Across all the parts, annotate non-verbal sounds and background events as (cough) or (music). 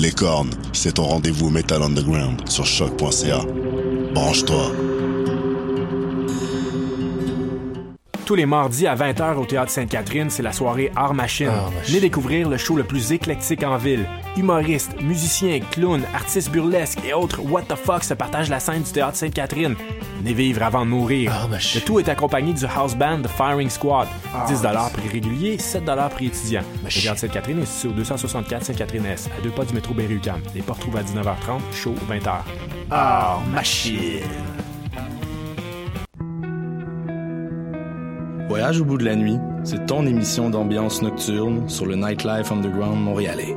Les cornes, c'est ton rendez-vous Metal Underground sur choc.ca. Branche-toi. Tous les mardis à 20h au Théâtre Sainte-Catherine, c'est la soirée Art Machine. Venez découvrir le show le plus éclectique en ville. Humoristes, musiciens, clowns, artistes burlesques et autres what the fuck se partagent la scène du Théâtre Sainte-Catherine. Venez vivre avant de mourir. Le tout est accompagné du house band The Firing Squad. 10 prix régulier, 7 prix étudiant. Le Théâtre Sainte-Catherine est situé au 264 Sainte-Catherine-S, à deux pas du métro Berry-UQAM. Les portes trouvent à 19h30, show 20h. Ah, machine. Voyage au bout de la nuit, c'est ton émission d'ambiance nocturne sur le Nightlife Underground montréalais.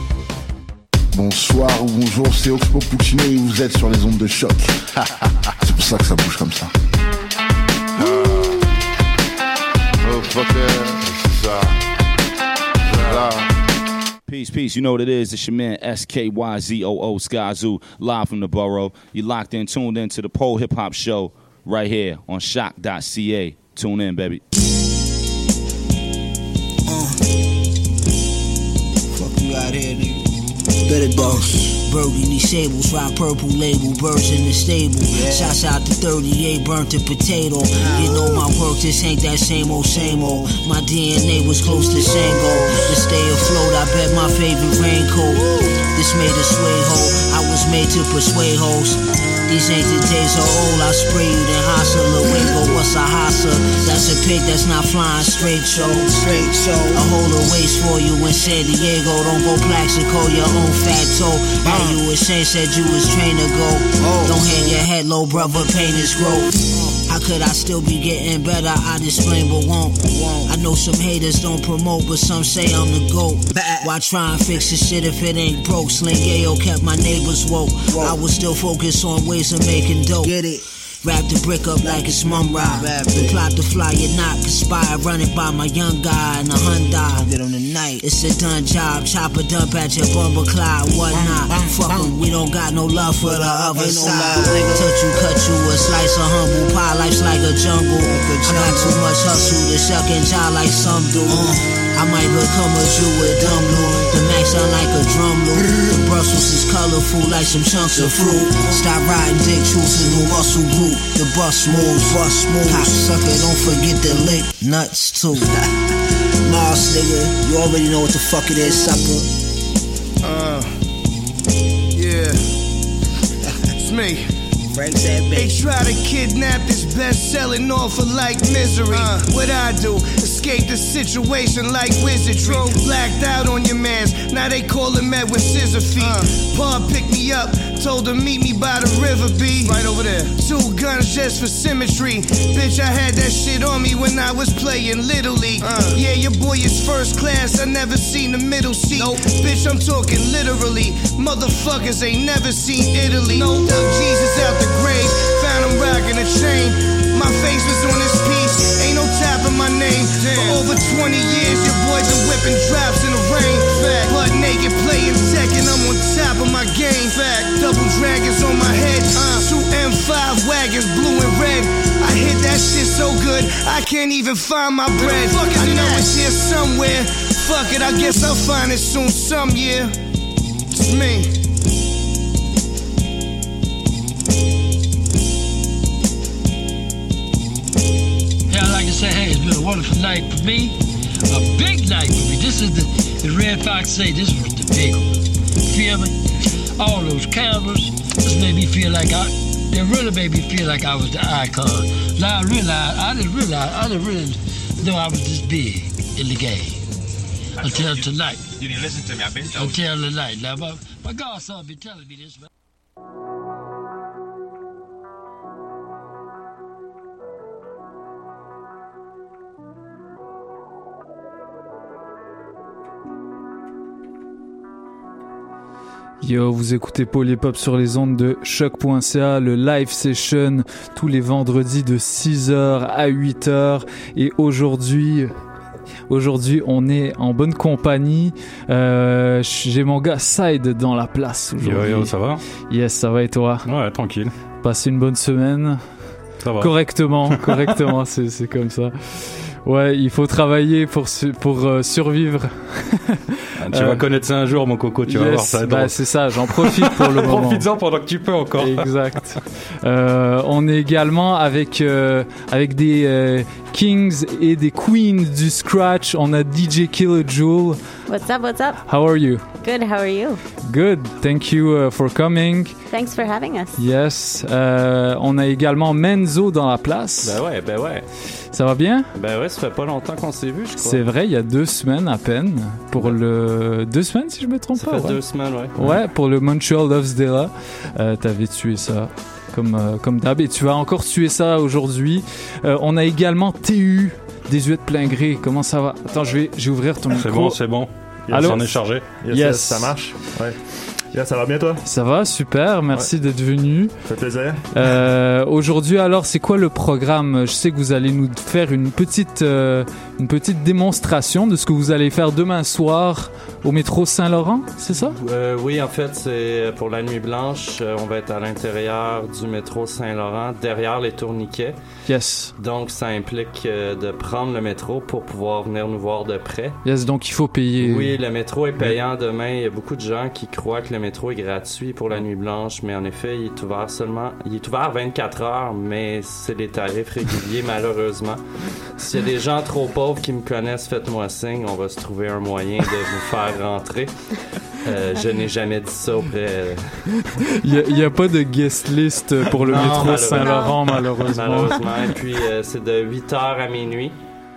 Bonsoir ou bonjour, c'est Oxpo Puccino et vous êtes sur les ondes de choc. (laughs) c'est pour ça que ça bouge comme ça. Peace, peace. You know what it is. It's your man SKYZOO Skyzoo, live from the borough. You locked in, tuned in to the Pole Hip Hop Show right here on shock.ca. Tune in, baby. Better dose. Burgundy sables, rock purple label, birds in the stable. Shots out to 38, burnt to potato. You know my work, this ain't that same old, same old. My DNA was close to Sango. To stay afloat, I bet my favorite raincoat. This made a sway hole. I was made to persuade hoes. These ain't the days of old. I spray you, then hustle but What's a hassa? That's a pig that's not flying straight, show. Straight, show. I hold a waist for you in San Diego. Don't go Plaxico, your own fat toe. How you ashamed said you was trained to go. Oh. Don't hang your head low, brother. Pain is growth. How could I still be getting better? I explain but won't. I know some haters don't promote, but some say I'm the GOAT. Why try and fix the shit if it ain't broke? Sling Yayo kept my neighbors woke. I was still focused on ways of making dope. Get it? Wrap the brick up like it's mum ride. The plot to fly your knock, conspire, run it by my young guy in a Hyundai. Get on the night. It's a done job, chop a dump at your bumper cloud, whatnot. Fuck 'em, we don't got no love for the other side. Touch you, cut you a slice of humble pie, life's like a jungle. I got too much hustle to shuck and jive like some do. I might become a Jew with dumb loot. The max sound like a drum loop. The Brussels is colorful like some chunks of fruit. Stop riding dick, choosing new muscle group. The bus moves, bus moves. Cocksucker, don't forget the lick nuts too. (laughs) Mars, nigga, you already know what the fuck it is, sucker. Uh, yeah. it's me. Frank They try to kidnap this best-selling author like misery. what I do? Escape the situation like wizard. wizardry. Blacked out on your mans. Now they call him Ed with scissor feet. Uh. Pa picked me up, told him meet me by the river B. Right over there. Two guns just for symmetry. Bitch, I had that shit on me when I was playing Little League. Uh. Yeah, your boy is first class. I never seen the middle seat. Bitch, I'm talking literally. Motherfuckers ain't never seen Italy. No, Dug Jesus out the grave. Found him rocking a chain. My face was on his piece. Name. For over 20 years, your boy been whipping drops in the rain. Fact. Butt naked playing Tekken. I'm on top of my game. Fact. Double dragons on my head. Uh, two M5 wagons, blue and red. I hit that shit so good, I can't even find my bread. I know it's here somewhere. Fuck it, I guess I'll find it soon some year. It's me. Say, hey, it's been a wonderful night for me. A big night for me. This is the, the Red Fox say, this was the big one. Feel me? All those cameras, this made me feel like I, it really made me feel like I was the icon. Now I realized I didn't realize, I didn't really know I was this big in the game. Until tonight. You didn't listen to me, I've been told. Until tonight. Now, my, my godson be telling me this, man. Yo, vous écoutez Polypop sur les ondes de choc.ca, le live session tous les vendredis de 6h à 8h. Et aujourd'hui, aujourd'hui, on est en bonne compagnie. Euh, J'ai mon gars Side dans la place aujourd'hui. Yo, yo, ça va? Yes, ça va et toi? Ouais, tranquille. Passez une bonne semaine. Ça va. Correctement, correctement, (laughs) c'est comme ça. Ouais, il faut travailler pour, su pour euh, survivre. tu vas connaître ça un jour, mon coco, tu yes, vas voir ça. Bah, c'est ça, j'en profite pour le (laughs) moment. Profites-en pendant que tu peux encore. (laughs) Exact. Euh, on est également avec, euh, avec des euh, kings et des queens du scratch. On a DJ Kilojoule. What's up, what's up? How are you? Good, how are you? Good, thank you uh, for coming. Thanks for having us. Yes. Euh, on a également Menzo dans la place. Ben ouais, ben ouais. Ça va bien? Ben ouais, ça fait pas longtemps qu'on s'est vu, je crois. C'est vrai, il y a deux semaines à peine. Pour le. Deux semaines, si je me trompe ça pas. fait ouais. deux semaines, ouais. Ouais, pour le Montreal Loves Della. Euh, T'avais tué ça. Comme, euh, comme d'hab. Et tu vas encore tuer ça aujourd'hui. Euh, on a également TU, Désuet de plein gré. Comment ça va? Attends, je vais, je vais ouvrir ton micro. C'est bon, c'est bon. Yes, Allô? on est chargé. Yes, yes. ça marche. Ouais. Yeah, ça va bien toi? Ça va, super, merci ouais. d'être venu. Ça fait plaisir. Euh, Aujourd'hui, alors, c'est quoi le programme? Je sais que vous allez nous faire une petite, euh, une petite démonstration de ce que vous allez faire demain soir au métro Saint-Laurent, c'est ça? Euh, Oui, en fait, c'est pour la nuit blanche. Euh, on va être à l'intérieur du métro Saint-Laurent, derrière les tourniquets. Yes. Donc, ça implique euh, de prendre le métro pour pouvoir venir nous voir de près. Yes, donc il faut payer. Oui, le métro est payant demain. Il y a beaucoup de gens qui croient que le métro est gratuit pour la nuit blanche, mais en effet, il est ouvert seulement. Il est ouvert 24 heures, mais c'est des tarifs réguliers, (laughs) malheureusement. S'il y a des gens trop pauvres qui me connaissent, faites-moi signe. On va se trouver un moyen de vous faire rentrer. Euh, je n'ai jamais dit ça auprès. Il n'y a, a, pas de guest list pour le non, métro Saint-Laurent, malheureusement. Malheureusement. Et puis, euh, c'est de 8h à minuit.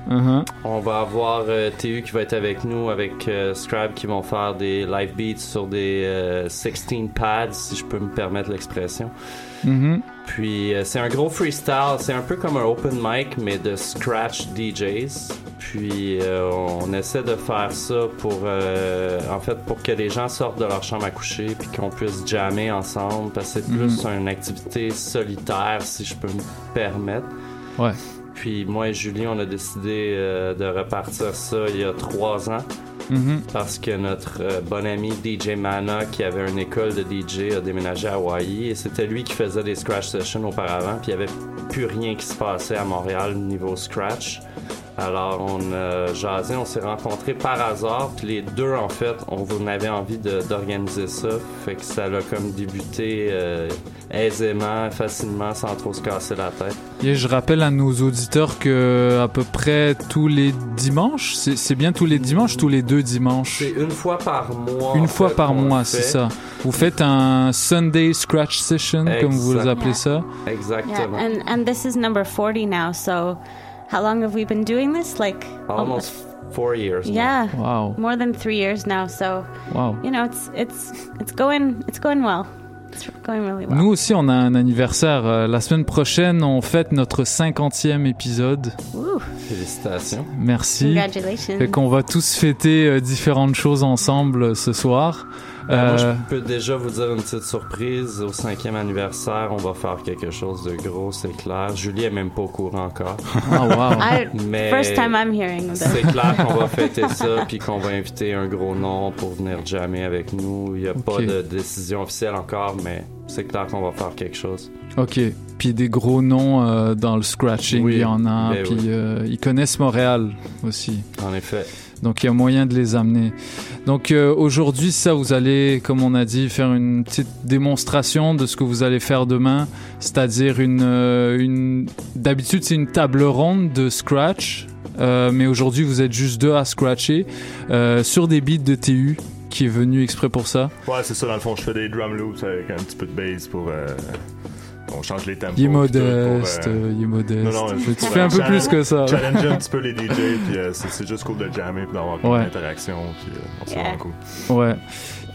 Uh -huh. On va avoir euh, TU qui va être avec nous, avec euh, Scribe qui vont faire des live beats sur des 16 pads, si je peux me permettre l'expression. Mm -hmm. Puis euh, c'est un gros freestyle, c'est un peu comme un open mic, mais de scratch DJs. Puis euh, on essaie de faire ça pour, euh, en fait, pour que les gens sortent de leur chambre à coucher, puis qu'on puisse jammer ensemble, parce que c'est Mhm. plus une activité solitaire, si je peux me permettre. Ouais. Puis moi et Julie, on a décidé euh, de repartir ça il y a trois ans. Mhm. Parce que notre euh, bon ami DJ Mana, qui avait une école de DJ, a déménagé à Hawaii et c'était lui qui faisait des scratch sessions auparavant. Puis il n'y avait plus rien qui se passait à Montréal niveau scratch. Alors on a jasé, on s'est rencontrés par hasard. Puis les deux, en fait, on avait envie d'organiser ça. Fait que ça a comme débuté euh, aisément, facilement, sans trop se casser la tête. Et je rappelle à nos auditeurs que à peu près tous les dimanches, c'est bien tous les dimanches, tous les deux dimanches? C'est une fois par mois. Une fois fait, par mois, c'est ça. Vous faites un Sunday Scratch Session, comme vous appelez ça? Exactement. Yeah, and, and this is number 40 now, so how long have we been doing this? Like almost four years. Yeah. Now. Wow. More than three years now, so wow. you know it's it's it's going it's going well. It's going really well. Nous aussi, on a un anniversaire. Euh, la semaine prochaine, on fête notre 50e épisode. Ouh. Félicitations. Merci. Congratulations. Fait qu'on va tous fêter euh, différentes choses ensemble euh, ce soir. Ben, moi, je peux déjà vous dire une petite surprise. Au cinquième anniversaire, on va faire quelque chose de gros, c'est clair. Julie est même pas au courant encore. Oh, wow. I, (laughs) Mais first time I'm hearing of C'est clair qu'on va fêter (laughs) ça, puis qu'on va inviter un gros nom pour venir jammer avec nous. Il n'y a okay. pas de décision officielle encore, mais c'est clair qu'on va faire quelque chose. Ok. Puis des gros noms euh, dans le scratching, oui, il y en a. Ben puis oui. euh, ils connaissent Montréal aussi. En effet. Donc il y a moyen de les amener. Donc euh, aujourd'hui, ça, vous allez, comme on a dit, faire une petite démonstration de ce que vous allez faire demain, c'est-à-dire une, euh, d'habitude c'est une table ronde de scratch, euh, mais aujourd'hui vous êtes juste deux à scratcher sur des beats de TU qui est venu exprès pour ça. Ouais, c'est ça, dans le fond, je fais des drum loops avec un petit peu de bass pour. Euh, on change les tempos. Il est modeste, pour, euh, il est modeste. Non, non, tu fais un peu challenge- plus que ça. Challenger un petit peu les (laughs) DJ, puis euh, c'est c'est juste cool de jammer, puis d'avoir une Ouais. interaction, puis euh, vraiment cool. Ouais.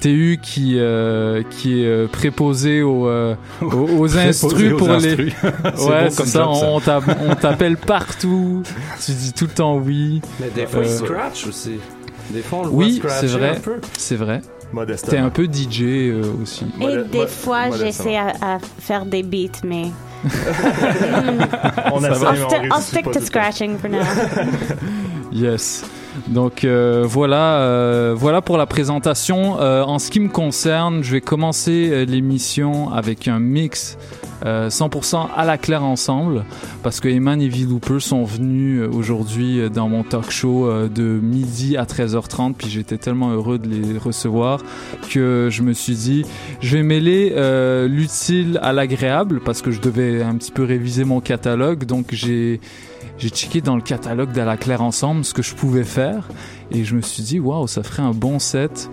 TU qui euh, qui est euh, préposé (laughs) aux euh, aux, instrus aux pour les instrus. (laughs) Ouais bon c'est comme ça job, ça. on t'app- on t'appelle partout tu dis tout le temps oui Mais des fois, il Euh, scratch aussi. Des fois, on le voit oui scratcher c'est vrai un peu. c'est vrai Modestement. t'es un peu DJ euh, aussi Et des fois, j'essaie à, à faire des beats, mais. (laughs) On (laughs) I'll, on sti- I'll réussit stick to scratching for now. (laughs) Yes. Donc euh, voilà, euh, voilà pour la présentation. Euh, en ce qui me concerne, je vais commencer euh, l'émission avec un mix euh, 100% à la claire ensemble, parce que Eman et V-Looper sont venus euh, aujourd'hui euh, dans mon talk show euh, de midi à 13h30, puis j'étais tellement heureux de les recevoir que je me suis dit, je vais mêler euh, l'utile à l'agréable, parce que je devais un petit peu réviser mon catalogue, donc j'ai j'ai checké dans le catalogue d'À la Claire ensemble ce que je pouvais faire et je me suis dit waouh ça ferait un bon set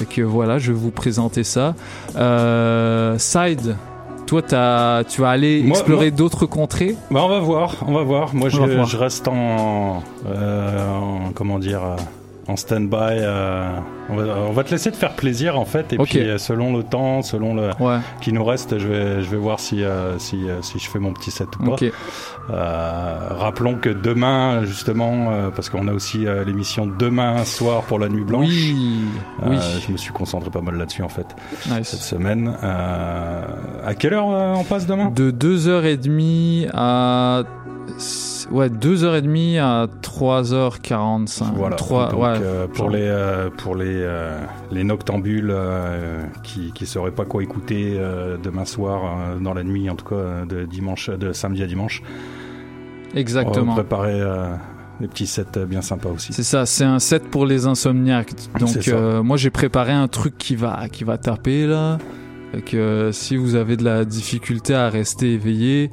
et que voilà je vais vous présenter ça. Euh, Side toi tu vas aller Moi- explorer d'autres contrées Bah, on va voir, on va voir. Moi, je, reste en, euh, en- comment dire, euh, en stand-by. euh, on, va, on va te laisser te faire plaisir en fait, et puis euh, selon le temps, selon le Ouais. qui nous reste, je vais, je vais voir si, euh, si, si je fais mon petit set ou pas. Ok. Euh, rappelons que demain, justement, parce qu'on a aussi l'émission demain soir pour la nuit blanche. Oui, oui. Je me suis concentré pas mal là-dessus en fait Nice. cette semaine. À quelle heure on passe demain? De 2h30 à ouais 2h30 à 3h45 Voilà. Trois- Donc, ouais, euh, pour les euh, pour les euh, les noctambules qui qui sauraient pas quoi écouter demain soir dans la nuit en tout cas de dimanche de samedi à dimanche. Exactement. On va préparer des petits sets bien sympas aussi. C'est ça, c'est un set pour les insomniaques. Donc moi j'ai préparé un truc qui va qui va taper là. Que si vous avez de la difficulté à rester éveillé,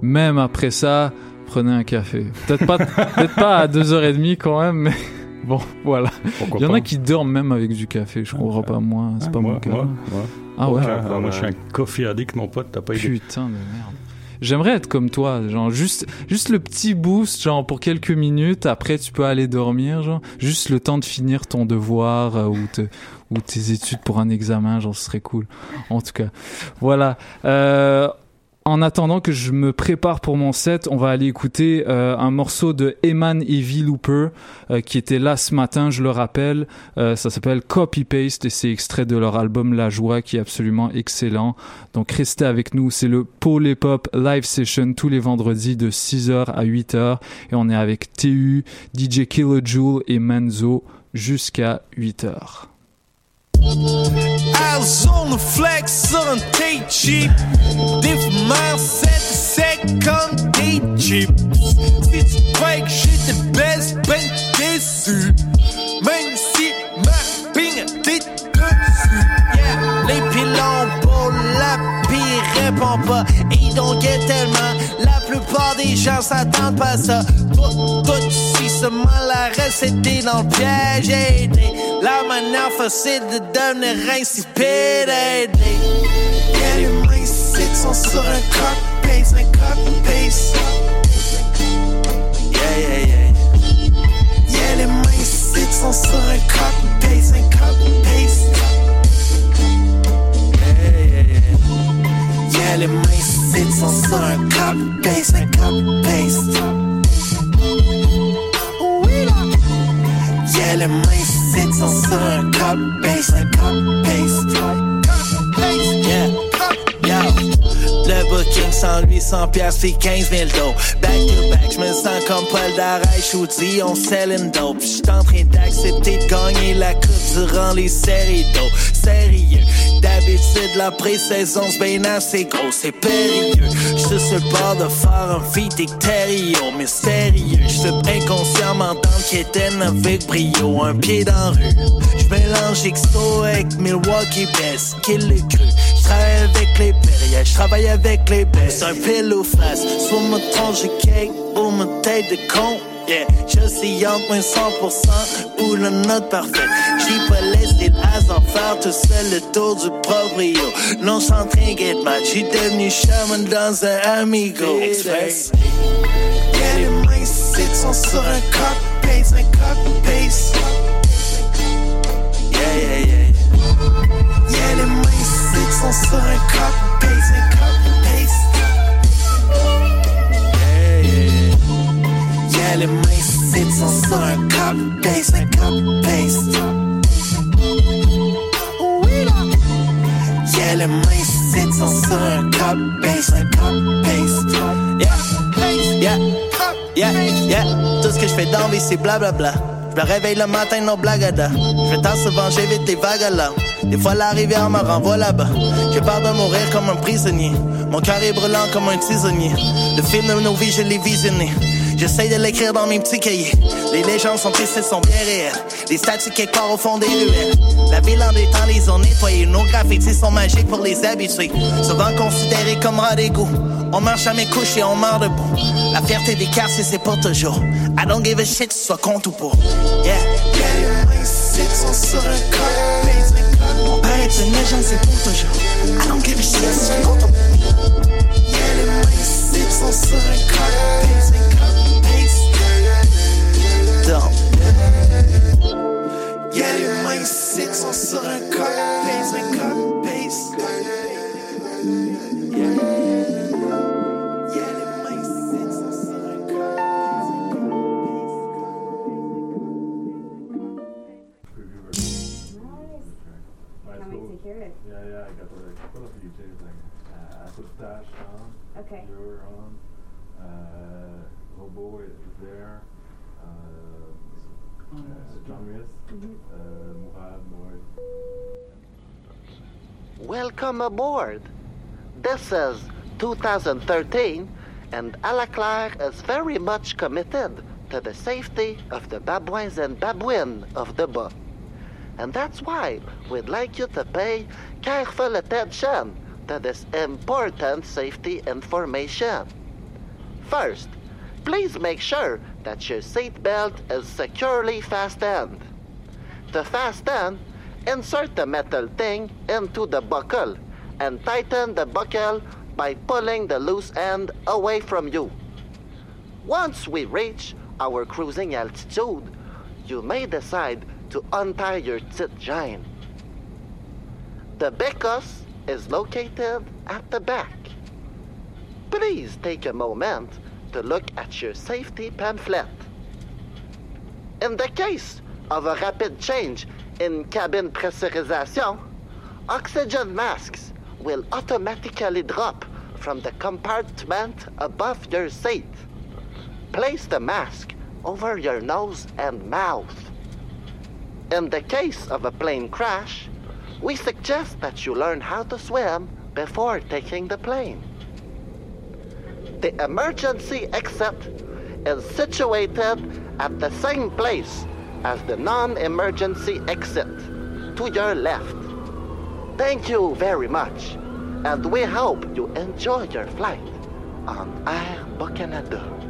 même après ça, prenez un café. Peut-être pas peut-être pas à 2h30 quand même, mais (laughs) bon, voilà. Pourquoi Il y en a qui dorment même avec du café, je comprends pas moi, c'est Ah, pas moi, mon cas. moi, moi. Ah ouais. Aucun problème. moi je suis un coffee addict mon pote, t'as pas idée. Putain de merde. J'aimerais être comme toi, genre juste juste le petit boost genre pour quelques minutes après tu peux aller dormir genre juste le temps de finir ton devoir euh, ou te ou tes études pour un examen, genre ce serait cool. En tout cas. Voilà. Euh en attendant que je me prépare pour mon set, on va aller écouter euh, un morceau de Eman V Looper euh, qui était là ce matin, je le rappelle. Euh, ça s'appelle Copy Paste et c'est extrait de leur album La Joie qui est absolument excellent. Donc restez avec nous, c'est le Paul Hip Hop Live Session tous les vendredis de 6h à 8h et on est avec TU, DJ Kilojoule et Manzo jusqu'à 8h. Arizona flex un tape cheap. Des fumeurs 7 sec comme des jeeps. Si tu crois que j'étais baisse, ben déçu. Même si ma ping t'es dessus. Yeah, les pilons pour la pire répond pas. Ils get tellement. La plupart des gens s'attendent pas à ça. Seulement la recette est dans le piège. aidé. La manière facile de devenir insipide. aidé. Yeah, les mains sites sont sur un cock pace, un cock pace. Yeah, yeah, yeah. Yeah, les mains sites sont sur un cock pace, un cock pace. Yeah, les mains sites sont sur un cock pace, un cock pace. Yeah, les mains sites sont sur un cock pace, un. Yeah. Le booking sans lui, 100 piastres, fait 15 000 dos. Back to back, je me sens comme Paul Darèche ou on sell him dope. J'suis en train d'accepter de gagner la coupe durant les séries d'eau. Sérieux, d'habitude la pré-saison c'est assez gros, c'est périlleux. J'suis sur le bord de faire un feat Terrio, mais sérieux. J'suis inconsciemment dans le quétaine avec brio, un pied dans rue. J'mélange XO avec Milwaukee Best, qui le cru. J'travaille avec les périls, j'travaille avec les best. C'est un pile ou face, soit me tronche cake ou me tête de con. Yeah, je suis entre moins 100% ou la note parfaite. J'ai pas laissé le hasard faire tout seul le tour du proprio. Non, sans trinquer de match, j'suis devenu chaman dans un Amigo Express. Yeah, les mains ici sont sur un cop-base, un cop-base. Yeah, yeah, yeah. Ici sont sur un cop-base, un cop-base. Yeah, les mains ici sont sur un cop-base, un cop-base. Yeah, les mains ici sont sur un cop-base, un cop-base. Yeah, yeah, yeah, yeah. Tout ce que je fais dans vie, c'est blablabla. Je me réveille le matin, non blagada. Je vais tant se venger vite les vagues là. Des fois la rivière me renvoie là-bas. J'ai peur de mourir comme un prisonnier. Mon cœur est brûlant comme un tisonnier. Le film de nos vies, je l'ai visionné. J'essaye de l'écrire dans mes petits cahiers. Les légendes sont tristes, sont bien réelles. Les statues quelque part au fond des ruelles. La ville en des temps les ont. Nos graffitis sont magiques pour les habitués. Souvent considérés comme rats d'égout. On marche à mes couches et on meurt debout. La fierté des quartiers, c'est pour toujours. I don't give a shit, soit contre ou pour. Yeah, yeah, Mon père est une c'est pour toujours. I don't give a shit, ou pour. Yeah, les sites sont sur un. Dumb. Yeah, les sont sur un corps. On. Okay. You're on. Uh, Robo is there. Uh, uh, John Riss. Mhm. Uh, Murad Lloyd. Welcome aboard. This is 2013, and Alaclaire is very much committed to the safety of the Babouins and Babouines of the book. And that's why we'd like you to pay careful attention to this important safety information. First, please make sure that your seatbelt is securely fastened. To fasten, insert the metal thing into the buckle and tighten the buckle by pulling the loose end away from you. Once we reach our cruising altitude, you may decide to untie your tit joint. The beckus is located at the back. Please take a moment to look at your safety pamphlet. In the case of a rapid change in cabin pressurization, oxygen masks will automatically drop from the compartment above your seat. Place the mask over your nose and mouth. In the case of a plane crash, we suggest that you learn how to swim before taking the plane. The emergency exit is situated at the same place as the non-emergency exit, to your left. Thank you very much, and we hope you enjoy your flight on Air Canada.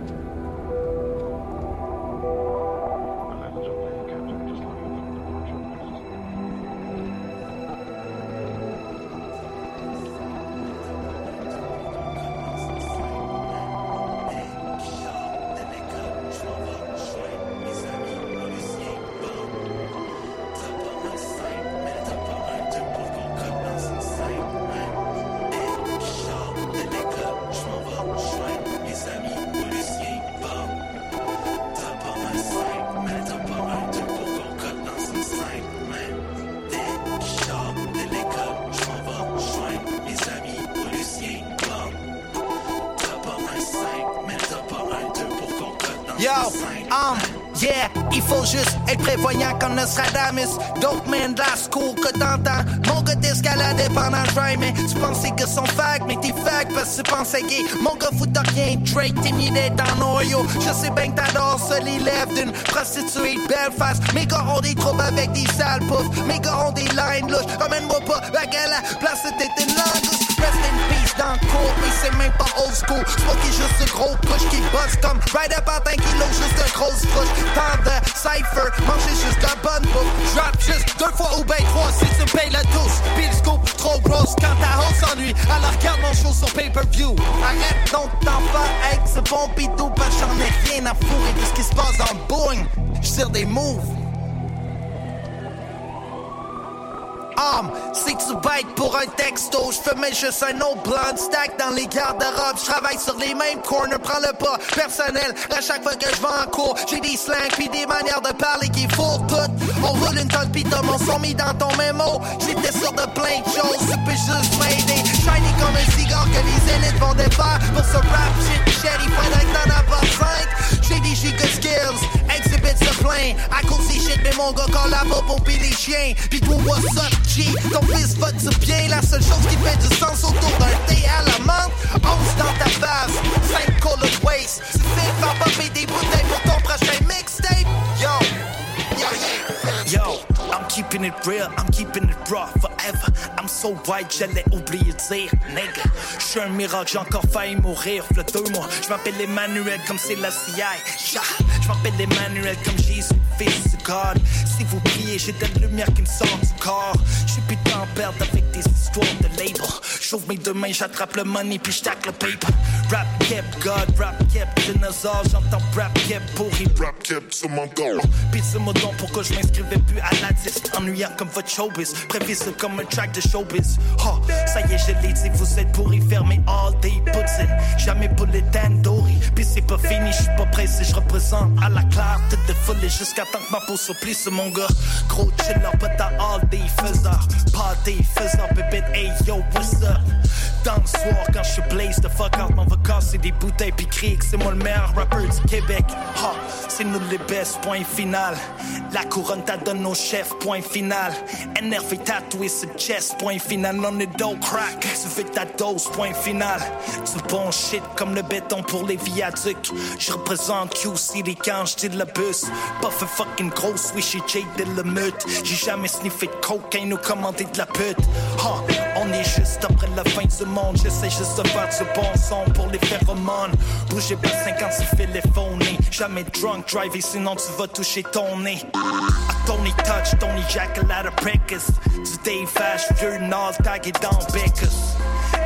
Gay. Mon gars fout rien, Drake, t'es dans Ohio. Je sais bien que t'adores ça, les lèvres d'une prostituée face. Mes gars ont des troubles avec des sales poufs. Mes gars ont des lines louches. Ramène-moi pas back à la place, c'était une langouste. Rest in peace dans le cours, mais c'est même pas old school. Smoky juste ce gros push qui bosse comme right up à 20 kilos, juste un grosse push. Tant de cypher, manger juste bonne bouffe. Drop juste deux fois ou ben trois si tu payes la douce. S'ennuie. Alors regarde mon show sur pay-per-view. Arrête donc t'en pas avec ce bon bidou, parce j'en ai rien à fourrer de ce qui se passe le boing. J'tire des moves. Si tu bêtes pour un texto, je mais juste un autre blunt stack dans les garde-robes. Je travaille sur les mêmes corners, prends le pas personnel. À chaque fois que je vais en cours, j'ai des slangs puis des manières de parler qui font tout. On roule une tonne pis mon son mis dans ton mémo. J'étais sûr de plein de choses, tu peux juste m'aider. Shiny comme un cigare que les élites vont défaire. Pour ce rap shit, chérie, faudrait que t'en avoir 5. Des giga skills, exhibit ce plein. À cause des shit, mais mon quand la va pour les chiens. Pis toi, what's up? Ton fils vote bien, la seule chose qui fait du sens autour d'un thé à la menthe. 11 dans ta face, 5 colored waste. Sais faire popper des bouteilles pour ton prochain mixtape. Yo, yo, yo. I'm keeping it real, I'm keeping it raw I'm so white, j'allais oublier de dire, nigga. J'suis un miracle, j'ai encore failli mourir. Le deux mois, j'm'appelle Emmanuel comme c'est la CIA. Yeah. J'm'appelle Emmanuel comme Jésus, fils de God. Si vous priez, j'ai de la lumière qui me sort du corps. J'suis putain en perte avec des histoires de label. J'ouvre mes deux mains, j'attrape le money puis j'tac le paper. Rap kept God, rap kept dinosaure. J'entends rap kept pourri, rap kept sur mon dos. Pis dis-moi donc pourquoi je m'inscrivais plus à la disque. Ennuyant comme votre showbiz, prévisible comme un track de showbiz. Oh, ça y est, je l'ai dit, vous êtes pourri, fermé all day putzin. Jamais pour les tandoori. Pis c'est pas fini, j'suis pas pressé, j'représente à la clarté de folie jusqu'à temps que ma peau plisse, mon gars. Gros chiller, pas ta all day faiseur. Party faiseur, bébé, hey yo, what's up? Dans le soir, quand j'suis blaze, the fuck out, m'en va casser des bouteilles pis crier que c'est moi le meilleur rapper du Québec. C'est nous les best, point final. La couronne t'a donné au chef, point final. Énervé, tatoué, chest, point final. On est dope crack, tu fais ta dose, point final. Du bon shit comme le béton pour les viaducs. Je représente QC, les quand j'tire le bus. Pas fait fucking gros, swishy Jake de le meute. J'ai jamais sniffé de cocaine ou commandé de la pute. Ha, on est juste après la fin du monde. J'essaie juste de faire du bon son pour les phéromones. Bougez pas 56 téléphoné. Jamais drunk drive sinon tu vas toucher ton nez. I Tony touch, Tony Jack, a lot of breakers. Du Fash, vieux Nord, tagué dans Beckus.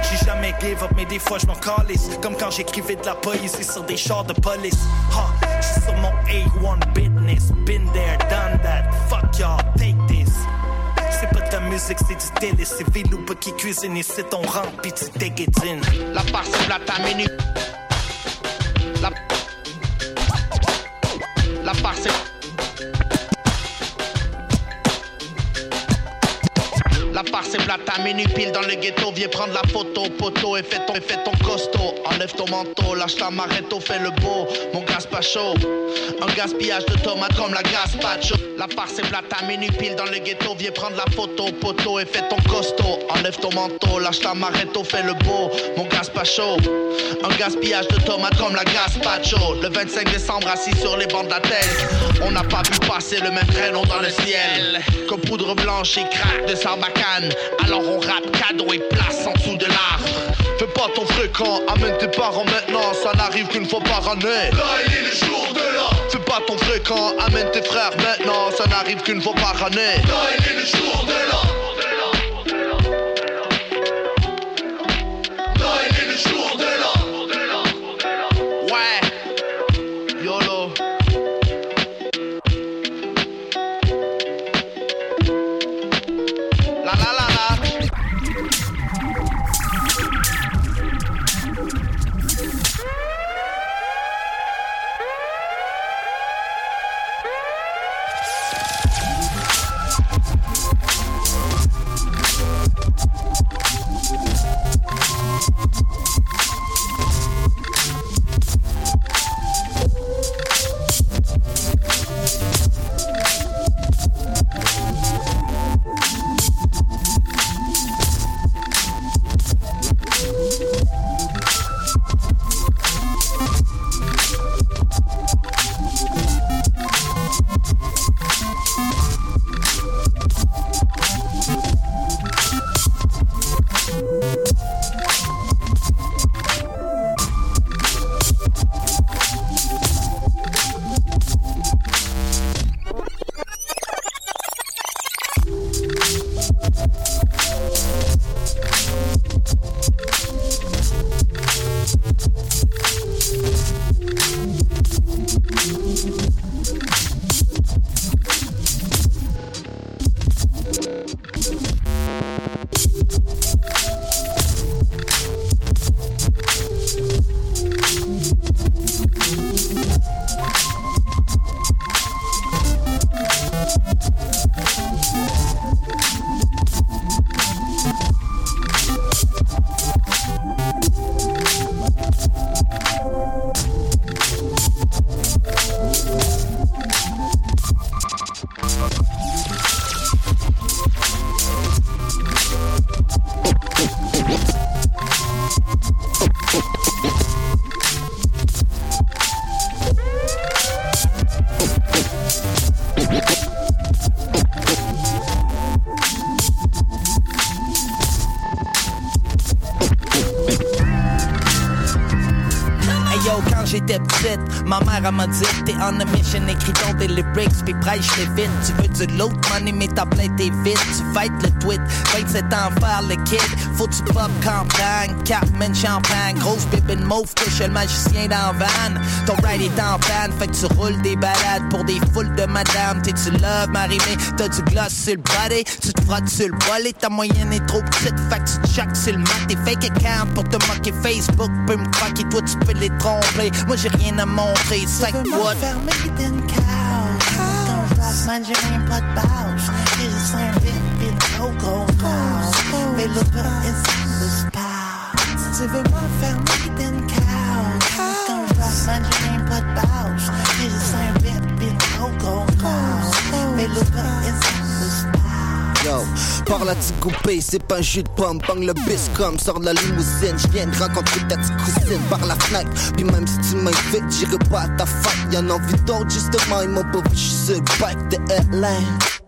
J'ai jamais give up, mais des fois je m'en calisse. Comme quand j'écrivais de la poésie sur des chars de police. Ha, j'suis sur mon A1 business. Been there, done that. Fuck y'all, take this. C'est pas la musique, c'est du télé. C'est Viloupa qui cuisine et c'est ton rang, pis tu. La part c'est la ta minute. La, la part c'est. La part c'est plate à minute pile dans le ghetto. Viens prendre la photo, poteau et fais ton, et fais ton costaud. Enlève ton manteau, lâche ta maretto, fais le beau. Mon gaz pas chaud. Un gaspillage de tomates comme la gazpacho La part c'est plate à minute pile dans le ghetto. Viens prendre la photo, poteau et fais ton costaud. Enlève ton manteau, lâche ta maretto, fais le beau. Mon gaz pas chaud. Un gaspillage de tomates comme la gazpacho Le 25 décembre assis sur les la tête. On n'a pas vu passer le même traîneau dans le ciel. Que poudre blanche et crack de alors on rappe cadeau et place en dessous de l'arbre. Fais pas ton fréquent, amène tes parents maintenant, ça n'arrive qu'une fois par année. Là il est le jour de l'an. Fais pas ton fréquent, amène tes frères maintenant, ça n'arrive qu'une fois par année. Là il est le jour de l'an. J'étais petite, ma mère elle m'a dit T'es on a mission, écris donc des lyrics, puis prêche les vite. Tu veux du loot money, mais ta plainte est vite. Tu fight le tweet, 27 ans faire le kid. Faut tu pop campagne, Capman champagne, grosse bébé mauve, couche le magicien dans van. Ton ride est en panne, fait que tu roules des balades pour des foules de madame. T'es tu love, marimé, t'as du gloss sur le body, tu te frottes sur le volet, ta moyenne est trop petite, fait que tu check sur le mat. T'es fake account pour te moquer Facebook, peut me croquer, toi tu peux les tromper. Moi j'ai rien à montrer, c'est what? Fermé d'une. Ton j'ai pas de. J'ai juste un vide, vide, gros, gros. Mais le peur. Tu veux m'enfermer d'une. Ton man, j'ai pas de. J'ai juste un vide, vide, gros, gros. Mais le peur. Yo, par la coupée, c'est pas un jus de pomme. Bang le bis comme sort de la limousine. Je viens de rencontrer ta petite cousine par la fenêtre. Puis même si tu m'invites, j'irai pas à ta fête. Y'en a envie d'autres, justement, ils m'ont pas vu. J'suis sur bike de Atlanta.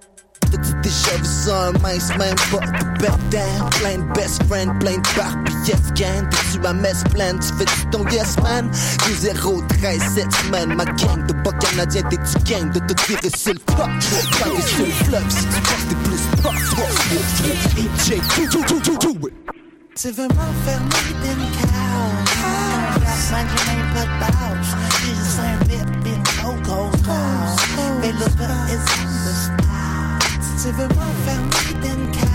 T'as-tu déjà vu ça, mince même pas de de best friends, plein de yes gang T'es-tu à messe pleine, tu fais du ton yes man Du 0 13 cette semaine, ma gang de bas canadien T'es-tu gang de te tirer sur le top Gravé sur le fleuve, si tu penses t'es plus pop DJ, tout, tout, tout, tout, tout Tu veux m'enfermer d'une j'ai pas de bâche. J'ai juste un le peur is in the. Tu veux m'enfermer d'une couch.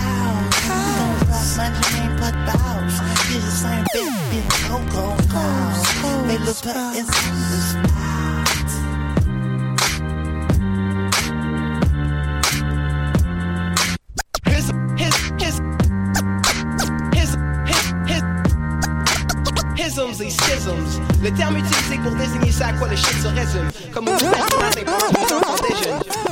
Ton rap, man, j'ai même pas de bâche. J'ai juste un vide, vide, gros, gros house. Mais le peur et schisms. Le terme utilisé pour désigner ça à quoi le résume. Comme au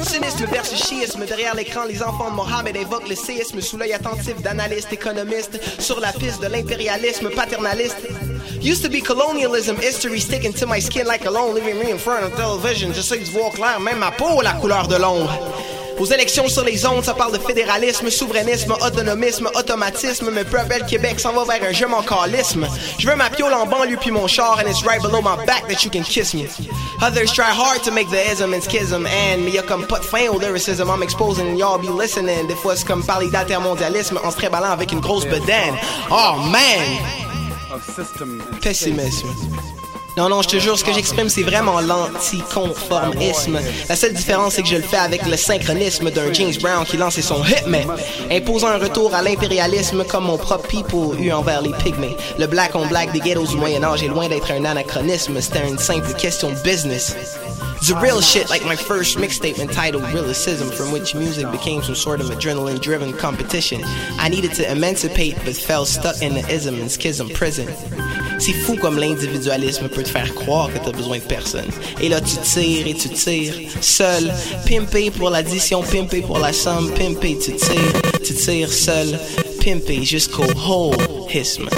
Cynisme versus chiisme. Derrière l'écran, les enfants de Mohammed évoquent le séisme sous l'œil attentif d'analystes économistes sur la piste de l'impérialisme paternaliste. Used to be colonialism, history sticking to my skin like a lone, leaving me in front of television. J'essaie de voir clair, même ma peau la couleur de l'ombre. Aux élections sur les ondes, ça parle de fédéralisme, souverainisme, autonomisme, automatisme, mais peu le Québec s'en va vers un jeu mancalisme. Je veux ma piole en banlieue puis mon char, and it's right below my back that you can kiss me. Others try hard to make the ism and schism, and mais y'a comme pas de fin au lyricism, I'm exposing y'all be listening. Des fois c'est comme parler d'altermondialisme en se tréballant avec une grosse bedaine. Oh man! Pessimisme. Non, non, je te jure, ce que j'exprime, c'est vraiment l'anticonformisme. La seule différence, c'est que je le fais avec le synchronisme d'un James Brown qui lançait son hit, mais imposant un retour à l'impérialisme comme mon propre people eu envers les pygmées. Le black on black des ghettos du Moyen-Âge est loin d'être un anachronisme, c'était une simple question business. The real shit, like my first mixtape entitled Realicism, from which music became some sort of adrenaline driven competition. I needed to emancipate, but fell stuck in the ism and schism prison. C'est fou comme l'individualisme faire croire que t'as besoin de personne. Et là, tu tires et tu tires, seul, pimpé pour l'addition, pimpé pour la somme, pimpé, tu tires, tu tires seul, pimpé jusqu'au whole-isme.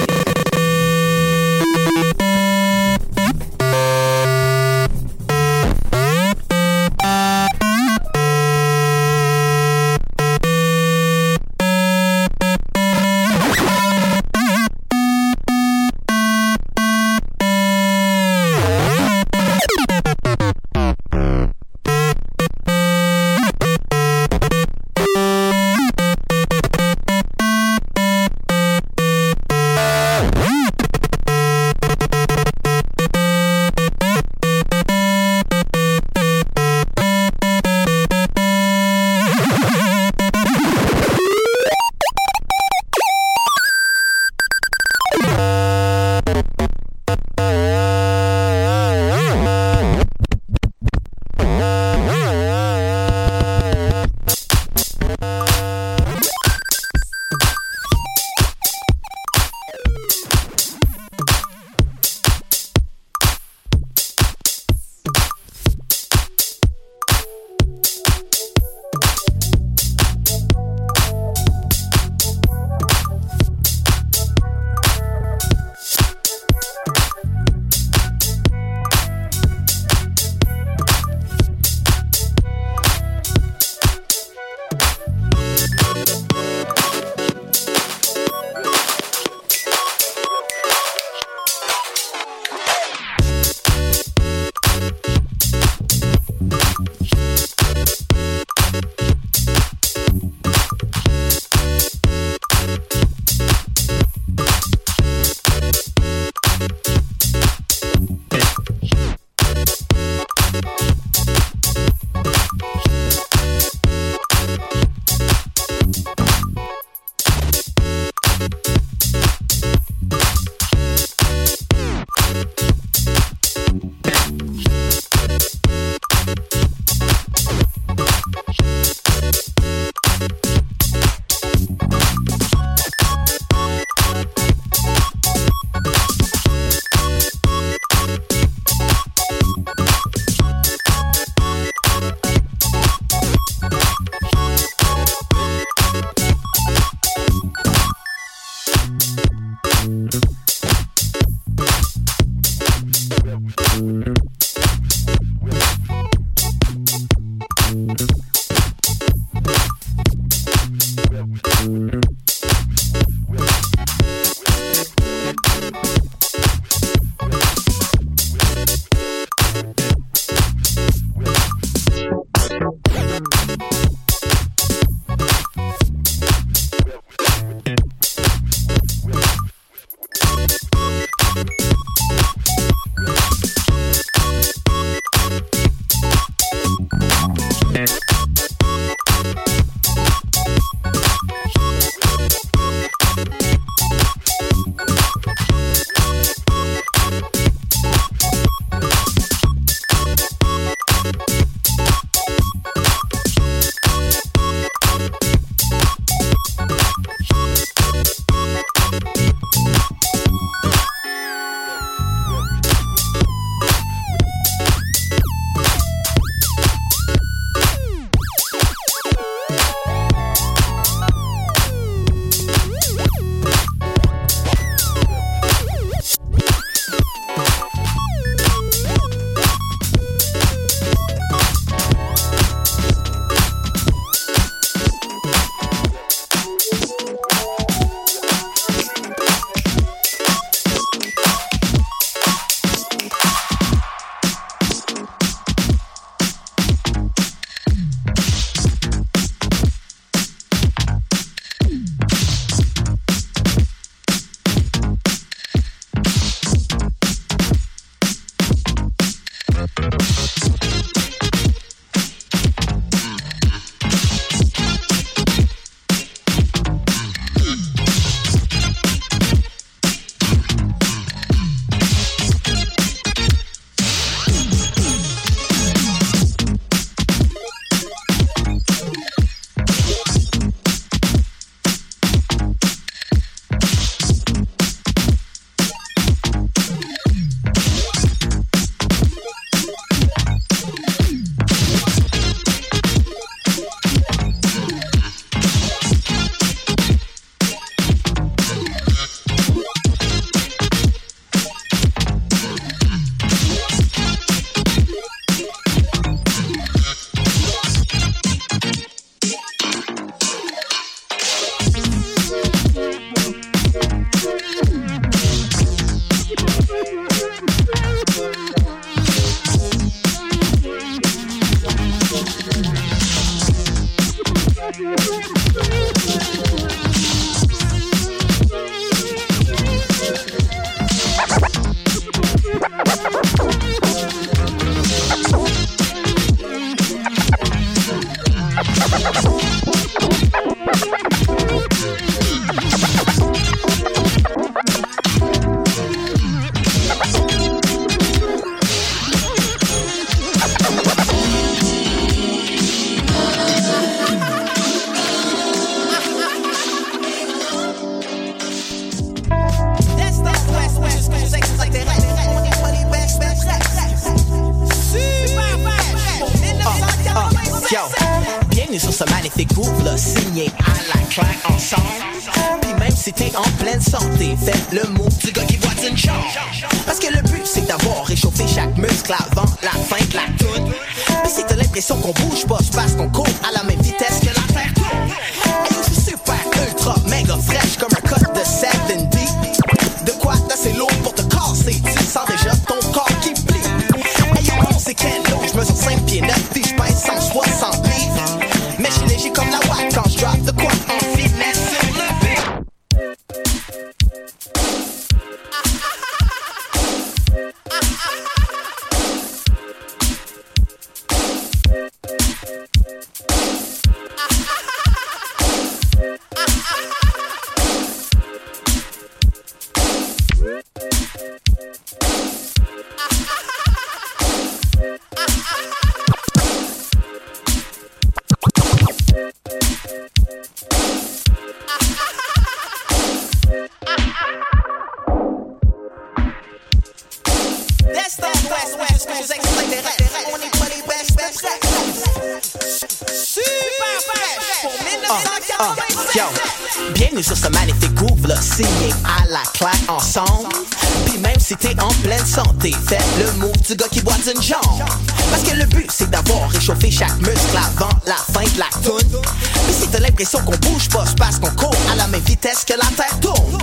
L'impression qu'on bouge pas, c'est parce qu'on court à la même vitesse que la terre tourne.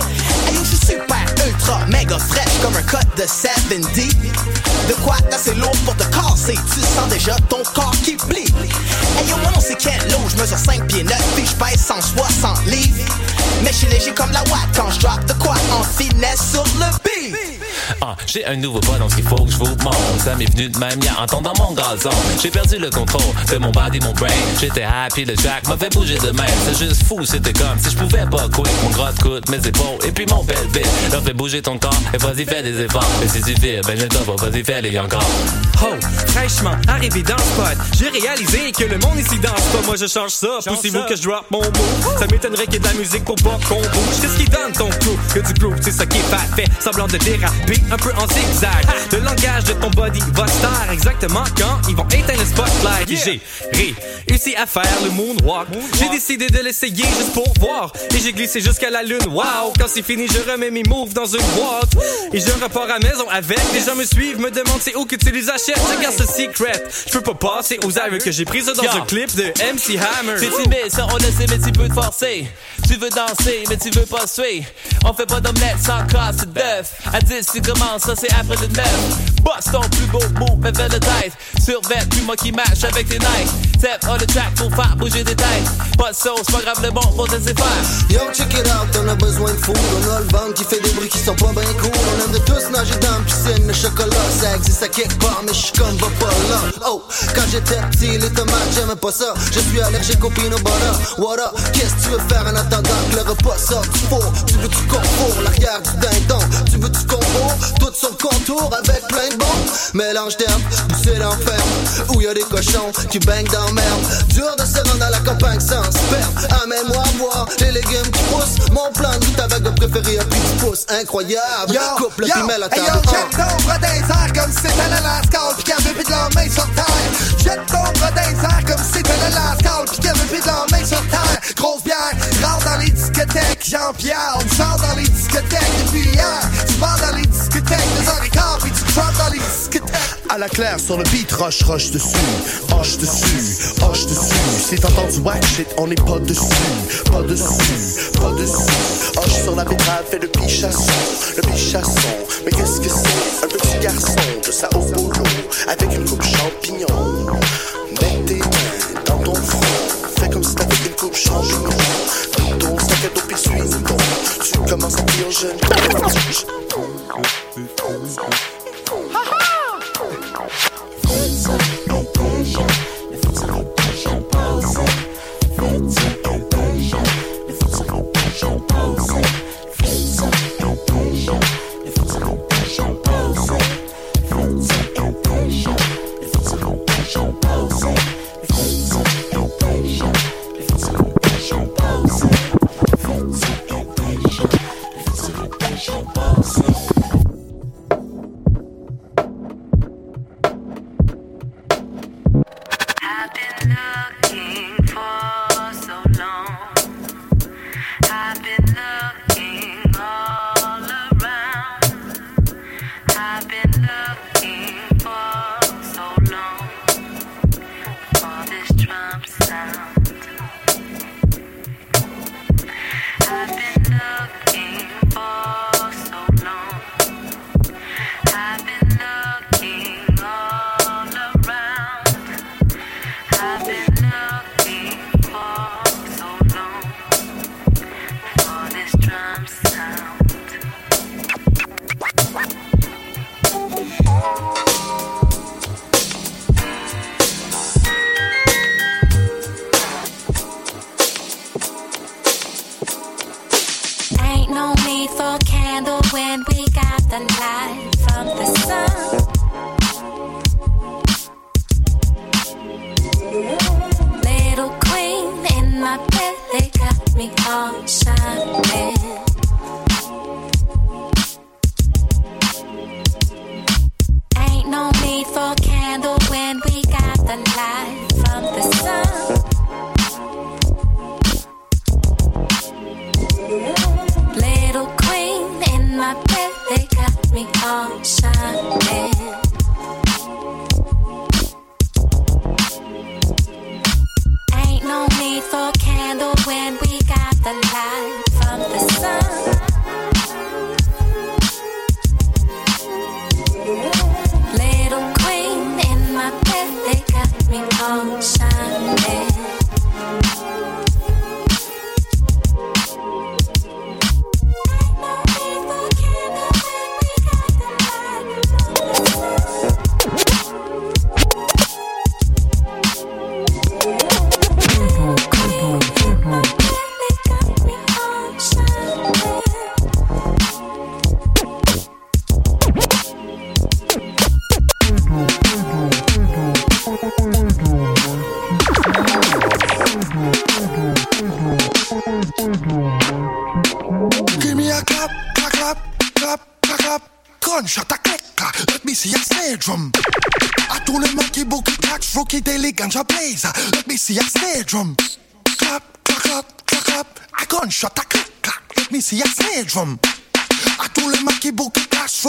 Yo, je suis super ultra méga fraîche comme un cut de 70. De quoi d'assez lourd pour te casser, tu sens déjà ton corps qui plie. Et yo, moi non c'est quel lot, je mesure 5 pieds 9 puis je pèse 160 livres. Mais je suis léger comme la watt quand je drop de quoi en finesse sur le beat. Ah, j'ai un nouveau pas dans ce qu'il faut que je vous montre. Ça m'est venu de même hier en tendant mon gazon. J'ai perdu le contrôle de mon body, mon brain. J'étais happy, le jack m'a fait bouger de même. C'est juste fou, c'était comme si je pouvais pas couper mon gros de coude, mes épaules et puis mon bel bit. Leur fait bouger ton corps et vas-y, fais des efforts. Et si tu fais, ben je t'offre, vas-y, fais-les encore. Oh, fraîchement arrivé dans le spot, j'ai réalisé que le monde ici danse pas. Moi je change ça, poussez-vous que je drop mon mot. Ça m'étonnerait qu'il y ait de la musique pour pas qu'on bouge. Qu'est-ce qui donne ton crew Que du groove, c'est ça qui est parfait. Semblant de déraper un peu en zigzag. Le langage de ton body va se taire exactement quand ils vont éteindre le spotlight. Et J'ai réussi à faire le moonwalk. J'ai décidé de l'essayer juste pour voir. Et j'ai glissé jusqu'à la lune. Wow, quand c'est fini, je remets mes moves dans une boîte. Et je repars à la maison avec. Les gens me suivent, me demandent c'est où que tu les achètes. Je garde ce secret. Je peux pas passer aux aveux que j'ai pris ça dans Yo. un clip de MC Hammer. C'est timide, ça on le sait, mais tu peux te forcer. Tu veux danser, mais tu veux pas suer. On fait pas d'omelette sans casse d'œuf. À 10, tu commences, ça c'est après le 9. Boss ton plus beau move, mais fais le tête. Survêt, puis moi qui match avec tes nights. Step on the track pour faire bouger des têtes. Pas de sauce, pas grave, le bon pour te faire. Yo, check it out, on a besoin de food. On a le ventre qui fait des bruits qui sont pas bien cool. On aime de tous nager dans la piscine, le chocolat, ça existe à quelque part, mais je suis comme va pas là. Oh, quand j'étais petit, les tomates, j'aimais pas ça. Je suis allergique au peanut butter. What up? Qu'est-ce que tu veux faire en attendant? Que le repas sorte du four? Tu veux du concours, l'arrière du dindon. Tu veux du combo, tout son contour avec plein de bons. Mélange d'herbes, pousser l'enferme. Où y a des cochons qui baignent dans merde. Dur de se rendre à la campagne sans sperme. Amène-moi voir les légumes qui poussent. Mon plan de avec le préféré plus de pouce. Incroyable. Yo, Coupe le yo, piment à la hey, table. yo, jette ton bras dans comme si c'était le lascar pis qu'il y avait plus de la main sur terre. Jette ton bras dans comme si c'était le lascar pis qu'il y avait plus de la main sur terre. Grosse bière, rentre dans les discothèques, Jean-Pierre, on sort dans les discothèques depuis hier. Tu vas dans les discothèques, deux heures et quart pis tu chantes dans les discothèques. À la claire sur le beat, rush, rush dessus, hoche dessus, hoche dessus. Si t'entends du whack shit, on est pas dessus, pas dessus, pas dessus. Hoche sur la betterave, fait le pichasson, le pichasson. Mais qu'est-ce que c'est Un petit garçon de Sao Paulo, avec une coupe champignon. Mets tes mains dans ton front, comme si t'avais une coupe, change de nom. Ton sac à dos, suis ton. Tu commences à dire je ne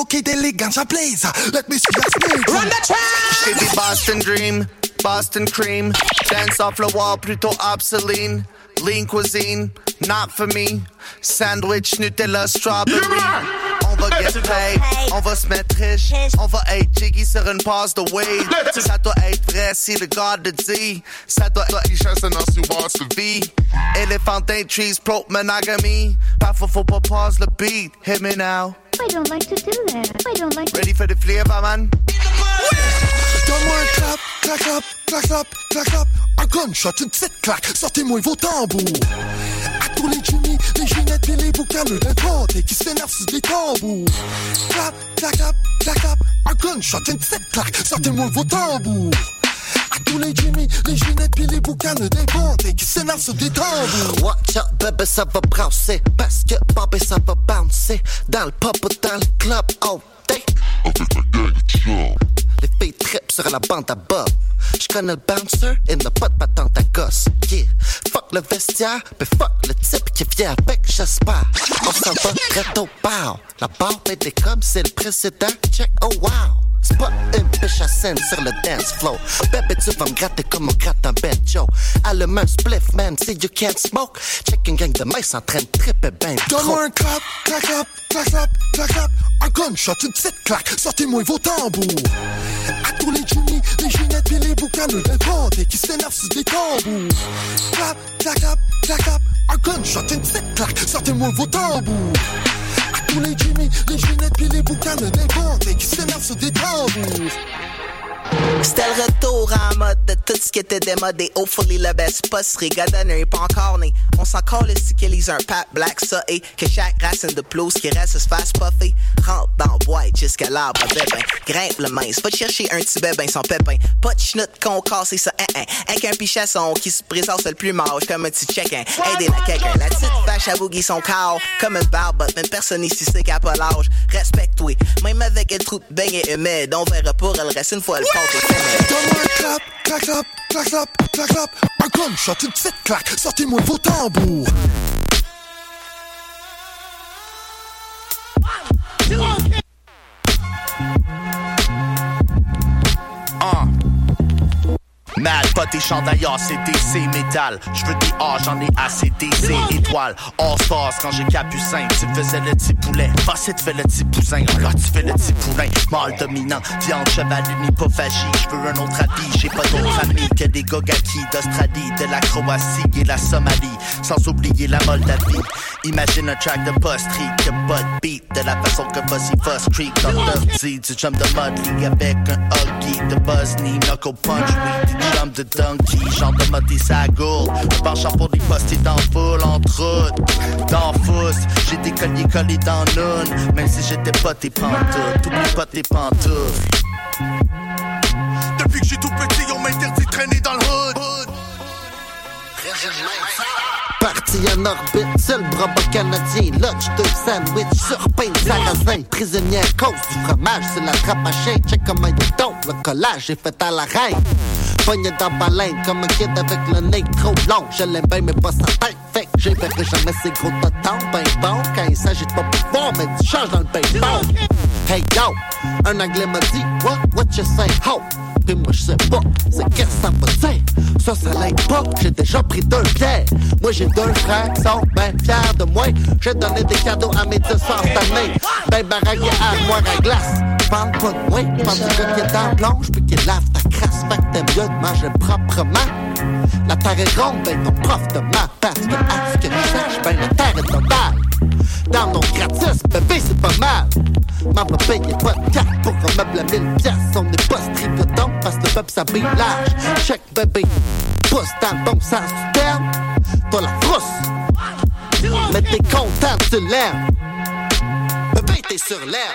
boogie clacks, rookie daily ganja blaze. Let me see a snare. Run the track! Baby Boston Dream, Boston Cream, dance off the wall plutôt obsolete. Lean cuisine, not for me. Sandwich, Nutella, strawberry. On va get paid, on va se mettre riche. On va être jiggy sur une passe de weed. Ça doit être vrai si le gars le dit. Ça doit être richesse dans voir sa vie. Elephant trees, pro monogamy. Parfois faut pas pause le beat. Hit me now. I don't like to do that. I don't like Ready for the flavor, man? Donne-moi un clap, clap, clap, clap, clap, clap, clap. Un gunshot, une petite claque. Sortez-moi vos tambours. À tous les Jimmy, les Ginettes et les boucans de et qui s'énervent sur des tambours. Clap, clap, clap, clap, clap. Un gunshot, une petite claque. Sortez-moi vos tambours. À tous les Jimmy, les Ginettes et les boucans de et qui s'énervent sur des tambours. Watch out, bébé, ça va brasser. Parce que Bobby, ça va bouncer. Dans le pub ou dans le club, oh, day. Les filles trip sur la bande à Bob. J'connais le bouncer et n'a pas de patente à gosse. Yeah. Fuck le vestiaire, puis fuck le type qui vient avec, j'espère. On s'en va (laughs) très au bar. La barre est comme c'est le précédent. Check, oh wow. C'est pas une biche à scène sur le dance floor. Bébé, tu vas me gratter comme on gratte un. Allume un spliff, man, si you can't smoke. Check une gang de mice en train de tripper ben. Donne-moi un clap, clap, clap, clap, clap, clap, clap. Un gunshot, une petite claque. Sortez-moi vos tambours. À tous les Jimmy, les Ginettes et les boucans de et qui s'énervent sur des tambours. Clap, clap, clap, clap, clap. Un gunshot, une petite claque, sortez-moi vos tambours. Tous les Jimmy, les Ginette puis les boucanes d'inventés qui s'énervent sur des tambours. C'était le retour en mode de tout ce qui était démodé. Hopefully, le best posterie, Godonner est pas encore né. On s'en colle ici qu'ils lisent un pack black ça et que chaque racine de pelouse qui reste se fasse puffer. Rentre dans le boîte jusqu'à l'arbre bébé. Grimpe le mince, va te chercher un petit bébé sans pépin. Pas de schnout qu'on casse et ça, hein, hein. Avec un pichasson qui se présente le plus mâche comme un petit check-in. Aidez la quelqu'un, la petite vache à boogie son corps comme une barbotte. Même personne ici sait qu'à pas l'âge. Respecte-toi, même avec un trou de beignet humide. On verra pour elle reste une fois le Donne-moi un clap, clap, clap, clap, clap, clap, clap. Un gunshot, une petite claque, sortez-moi vos tambours. Mal, pas tes chandails ACDC, métal. Je veux des A, j'en ai assez DC, étoile. All stars quand j'ai capucin. Tu faisais le petit poulet. Passé, tu fais le petit poussin. Là, tu fais le petit poulain. Mâle dominant, viande, cheval, hypophagie. Je veux un autre habit, j'ai pas d'autre ami que des gogaki d'Australie, de la Croatie et la Somalie. Sans oublier la Moldavie. Imagine un track de post-street que Bud beat de la façon que Fuzzy Fuzz Creek dans Dirty. Du jump de Mudley avec un huggy de Buzz-knee, knuckle punch, de Donkey, genre de mode sa gourde. Un penchant pour des postés dans foule, entre autres. Dans Fousse, j'ai des colliers collés dans Noon, même si j'étais pas tes pantoufles. T'oublies pas tes pantoufles. Depuis que j'ai tout petit, on m'interdit de traîner dans le hood. Parti en orbite, seul bras canadien, lunch, deux sandwich, sur pain, sarrasin, prisonnier cause du fromage, c'est la trappe à chien, check comment il est donc, le collage est fait à la reine. Pogné dans baleine, comme un kid avec le nez trop long, je l'aime bien mais pas sa tête, fait que verrai jamais ces gros totons, ben bon, quand il s'agit de pas pouvoir, mais du change dans le baseball. Hey yo, un anglais m'a dit, what, what you say, ho? Pis moi je sais pas, c'est qu'est-ce que ça veut dire. Ça, ça l'aide pas, j'ai déjà pris deux bières Moi j'ai deux frères qui sont ben fiers de moi. J'ai donné des cadeaux à mes deux sœurs cette année. Ben baragué à armoire à glace. Parle pas de moi, du gars qui est la plonge Puis qui lave ta crasse, fait que t'aimes mieux de manger proprement. La terre est ronde, ben ton prof de maths Parce que à ce que tu cherches, ben la terre est totale dans mon gratis, bébé, c'est pas mal. M'en va payer pas de carte pour un meuble à 1000 piastres. On n'est pas strigoton parce que le peuple s'habille large. Check, bébé, pousse dans le bon sens du terme. T'as la frousse, mais t'es content, tu l'aimes. Bébé, t'es sur l'air.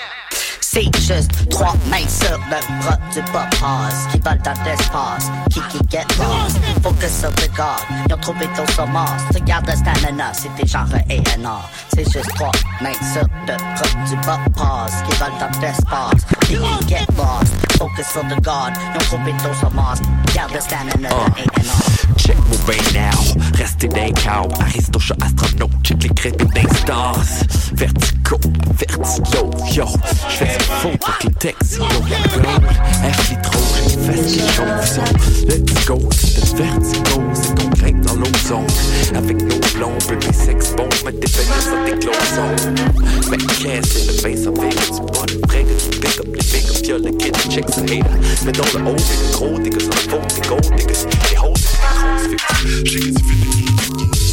C'est juste trois mains sur le bras du pop-house qui volent dans l'espace, qui qui get lost. Focus sur the God, ils ont trouvé ton semence. Regarde le stamina, c'était genre ENR. C'est juste trois mains sur le bras du pop-house qui volent dans l'espace, qui qui get lost. Focus sur the God, ils ont trouvé ton semence. Regarde le stamina ENR. Check mon brain now, restez d'un cow Aristoche astronaute, check les crédits d'un stars Vertigo, vertigo, yo J'fais ce faux pour que les textes yo Roll, Ashley trop, chauffent so Let's go, c'est le vertigo C'est qu'on grimpe dans l'ozone Avec nos blonds, bébé sex bon Mais des veilleux sur des closons Mais qu'est-ce c'est le face en veille Du bon, le que tu pick up les big Y'a le kid, check sa hater Mais dans le haut, t'es le gros, t'es que sur la faute, t'es gold, t'es que les hoes, t'es que tu fais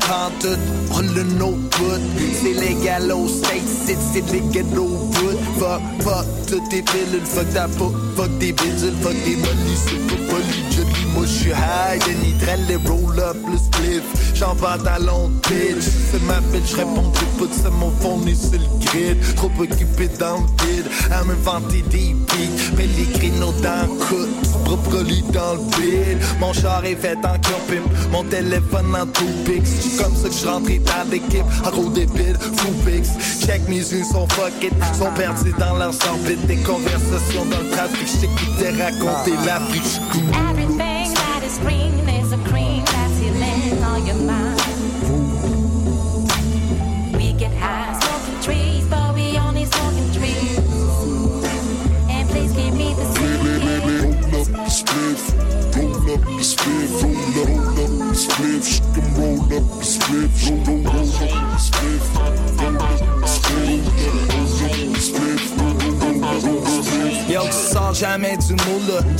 prends tout, roule le no bout. C'est légal au States, c'est légal au bout. Fuck, fuck, toutes tes pilules, fuck ta peau, fuck tes bidules, fuck tes mollies, c'est pas poli, jelly. Moi j'suis high, de nitrel, les roll up, le spliff. J'en pantalon bitch, c'est ma bitch, j'réponds plus pas, c'est mon phone est sur le grid. Trop occupé dans le vide, à m'inventer des beats. Mais les créneaux dans le coude, propre lit dans le vide. Mon char est fait en mon téléphone en pics. C'est comme ça que je rentré dans l'équipe, en gros débile, fou pix. Check mes yeux sont fuck it, sont perdus dans leur orbite. Des conversations dans le trafic, j't'écoutais raconter j'suis cool. Everything that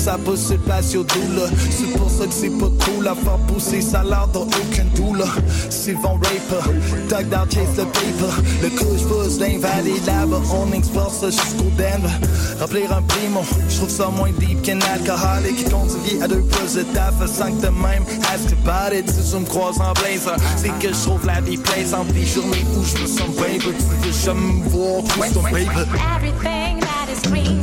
ça le patio doux là. C'est pour ça que c'est pas trop la faire pousser, ça a l'air dans aucun doux là. Sylvain Raper, Dog Down Chase the Paper, le couche pousse l'invalidable, on explore ça jusqu'au Denver. Remplir un primo, j'trouve ça moins deep qu'un alcoolique qui conduit à deux pouces de taf, que de même ask about it. Si tu me croises en blazer, c'est que j'trouve la vie plaisante, des journées où j'me sens bien, tu veux jamais me voir, twist ton paper. Everything that is green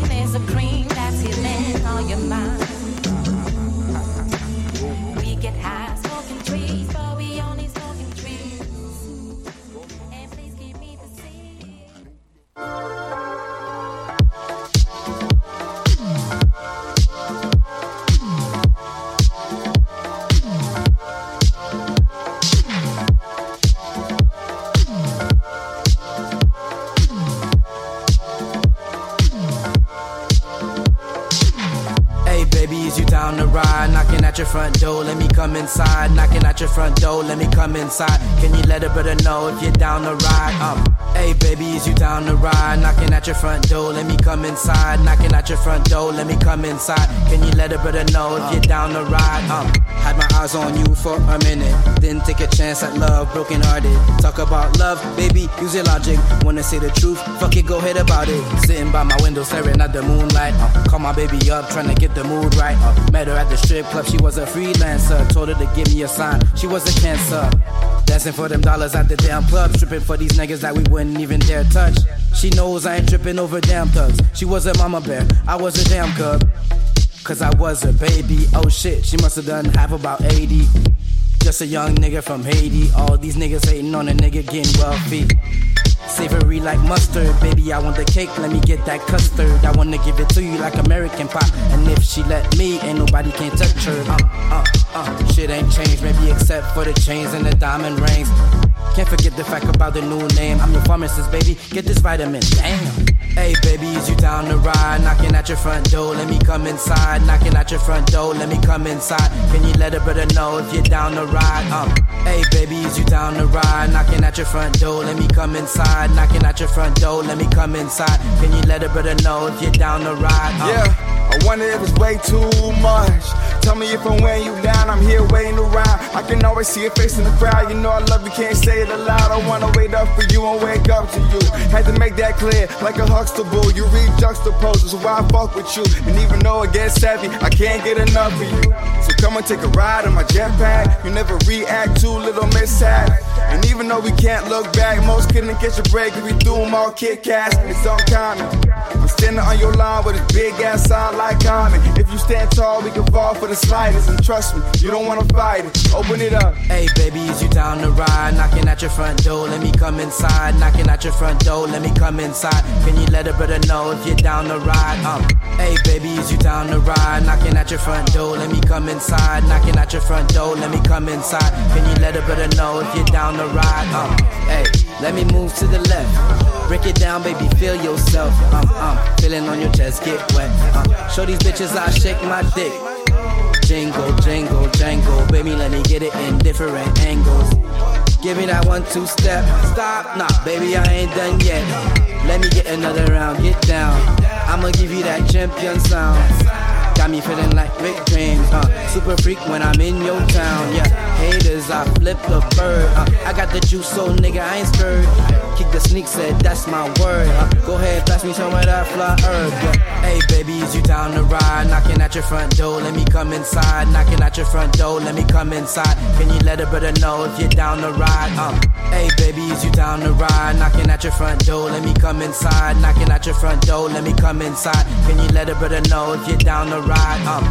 know if you're down to ride? Um, hey baby, is you down to ride? Knocking at your front door, let me come inside. Knocking at your front door, let me come inside. Can you let a brother know if you're down to ride? Um, had my eyes on you for a minute, then take a chance at love, broken hearted. Talk about love, baby, use your logic. Wanna say the truth? Fuck it, go ahead about it. Sitting by my window, staring at the moonlight. Uh, call my baby up, trying to get the mood right. Uh, met her at the strip club, she was a freelancer. Told her to give me a sign, she was a cancer. Dancing for them dollars at the damn club, stripping for these niggas that we wouldn't even dare touch. She knows I ain't tripping over damn thugs. She was a mama bear, I was a damn cub. Cause I was a baby. Oh shit, she must have done half about 80. Just a young nigga from Haiti. All these niggas hating on a nigga getting wealthy. Savory like mustard, baby. I want the cake, let me get that custard. I wanna give it to you like American pop. And if she let me, ain't nobody can touch her. Uh, uh, uh, shit ain't changed, maybe except for the chains and the diamond rings. Can't forget the fact about the new name. I'm your pharmacist, baby. Get this vitamin. Damn. Hey, baby, is you down to ride? Knocking at your front door, let me come inside. Knocking at your front door, let me come inside. Can you let a brother know if you're down to ride? Um, hey, baby, is you down to ride? Knocking at your front door, let me come inside. Knocking at your front door, let me come inside. Can you let a brother know if you're down to ride? Um, Yeah, I wonder if it's way too much. Tell me if I'm weighing you down, I'm here waiting around. I can always see your face in the crowd. You know I love you, can't say it aloud. I wanna wait up for you and wake up to you. Had to make that clear, like a Huxtable. You read juxtaposes, so why I fuck with you? And even though it gets savvy, I can't get enough of you. So come and take a ride in my jetpack. You never react to little mishap. And even though we can't look back, most couldn't catch a break we do them all Kit Kats. It's uncommon. On your line with a big ass sign like common. If you stand tall, we can fall for the slightest. And trust me, you don't wanna fight it. Open it up. Hey baby, is you down to ride? Knocking at your front door, let me come inside. Knocking at your front door, let me come inside. Can you let a brother know if you're down to ride? Um, hey baby, is you down to ride? Knocking at your front door, let me come inside. Knocking at your front door, let me come inside. Can you let a brother know if you're down to ride? Um, hey, let me move to the left. Break it down, baby, feel yourself. Um, um. Feeling on your chest, get wet. Show these bitches I shake my dick. Jingle, jingle, jangle. Baby, let me get it in different angles. Give me that one, two step. Stop, nah, baby, I ain't done yet. Let me get another round, get down. I'ma give you that champion sound. Got me feeling like big dreams, uh. Super freak when I'm in your town, yeah. Haters, I flip the bird, uh. I got the juice, so nigga, I ain't scared. Kick the sneak, said that's my word. Uh. Go ahead, pass me some of that fly herb, yeah. Hey, baby, is you down to ride? Knocking at your front door, let me come inside. Knocking at your front door, let me come inside. Can you let a brother know if you're down to ride? Um, hey, baby, is you down to ride? Knocking at your front door, let me come inside. Knocking at your front door, let me come inside. Can you let a brother know if you're down to ride? Um,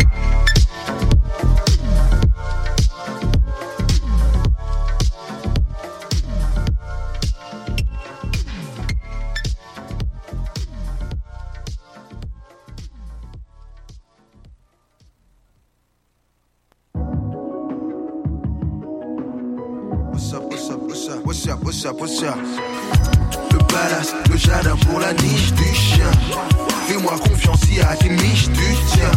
What's up, what's up, what's up, what's up, up Le jardin pour la niche du chien. Fais-moi confiance si à tes miches tu tiens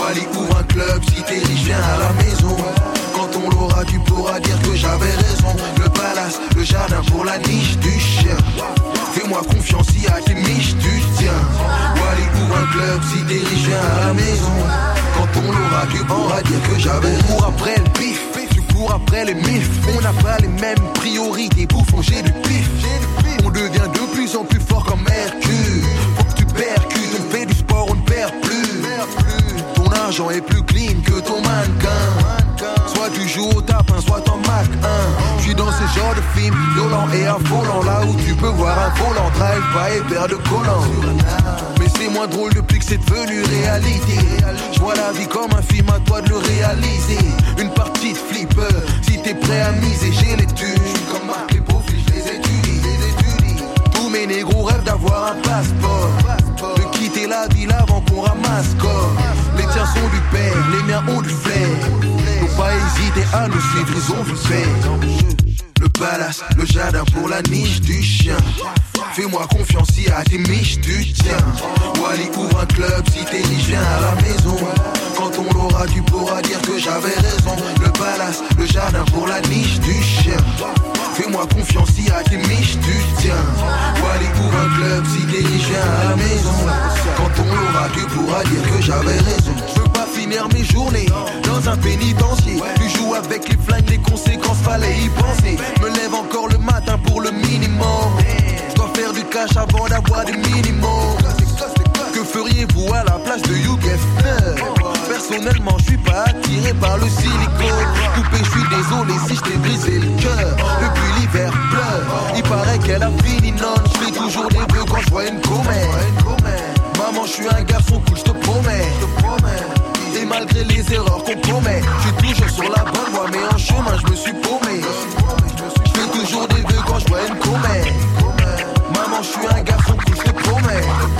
Wally ouvre un club si t'es riche viens à la maison. Quand on l'aura tu pourras dire que j'avais raison. Le palace, le jardin pour la niche du chien. Fais-moi confiance si à tes miches tu tiens Wally ouvre un club si t'es riche viens à la maison. Quand on l'aura tu pourras dire que j'avais raison. Après le pif après les mifs On n'a pas les mêmes priorités. Bouffons j'ai du pif On devient de plus en plus fort comme Hercule. Faut que tu percutes On fait du sport on ne perd plus. Ton argent est plus clean que ton mannequin Soit tu joues au tapin, soit en Mac 1 Je suis dans ce genre de film violent et affolant Là où tu peux voir un volant Drive pas et paire de collants. Mais c'est moins drôle depuis que c'est devenu réalité. Je vois la vie comme un film, à toi de le réaliser. Une partie de flipper, si t'es prêt à miser J'ai les suis comme Marc les profils, je les étudie Tous mes négros rêvent d'avoir un passeport De quitter la ville avant qu'on ramasse corps Les tiens sont du père, les miens ont du flair Faut pas hésiter à nous suivre, ils ont du père le palace, le jardin pour la niche du chien. Fais-moi confiance si à tes miches tu tiens. Wally ouvre un club si t'es riche, viens à la maison. Quand on l'aura, tu pourras dire que j'avais raison. Le palace, le jardin pour la niche du chien. Fais-moi confiance si à tes miches tu tiens. Wally ouvre un club si viens à la maison. Quand on l'aura, tu pourras dire que j'avais raison. Je veux pas finir mes journées dans un pénitencier. Tu joues avec les flingues, les conséquences, fallait y penser. Me lève encore le matin pour le minimum. Je dois faire du cash avant d'avoir des minimums. Que feriez-vous à la place de Hugh Hefner Personnellement, je suis pas attiré par le silicone. Coupé, je suis désolé si je t'ai brisé le cœur. Depuis l'hiver pleure, il paraît qu'elle a fini non. Je fais toujours des vœux quand je vois une comète. Maman, je suis un garçon cool, je te promets. Et malgré les erreurs qu'on commet, je suis toujours sur la bonne voie, mais en chemin, je me suis paumé. Je fais toujours des vœux quand je vois une comète. Maman, je suis un garçon cool, je te promets.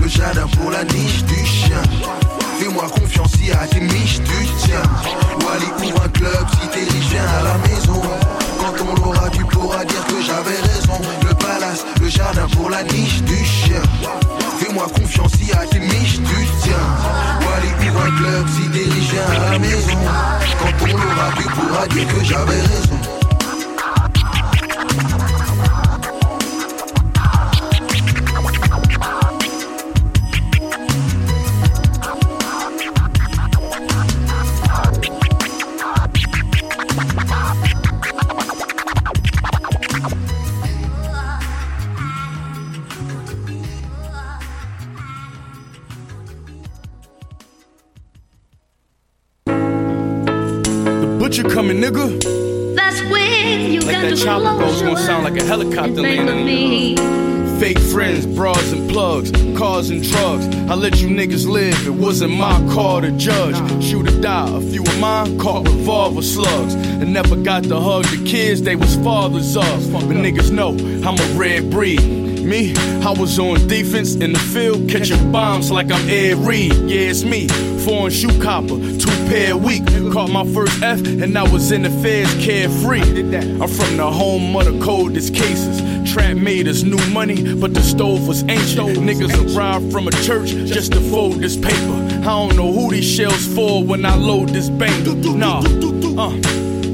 Le jardin pour la niche du chien. Fais-moi confiance si à tes miches tu tiens. Wally ouvre un club si t'es riche, à la maison. Quand on l'aura, tu pourras dire que j'avais raison. Le palace, le jardin pour la niche du chien. Fais-moi confiance si à miches tu tiens. Wally ouvre un club si t'es riche, à la maison. Quand on l'aura, tu pourras dire que j'avais raison. Nigga. That's when you Like got that to chopper goes, gonna sound like a helicopter landing. Fake friends, bras and plugs, cars and drugs. I let you niggas live, it wasn't my call to judge. Shoot or die, a few of mine caught revolver slugs. And never got to hug the kids they was fathers of. But niggas know I'm a red breed. Me, I was on defense in the field, catching bombs like I'm Ed Reed. Yeah, it's me, foreign shoe copper, two pair a week. Caught my first F, and I was in the feds carefree. I'm from the home of the coldest cases. Trap made us new money, but the stove was ancient. Niggas arrived from a church just to fold this paper. I don't know who these shells for when I load this bank. Nah, uh,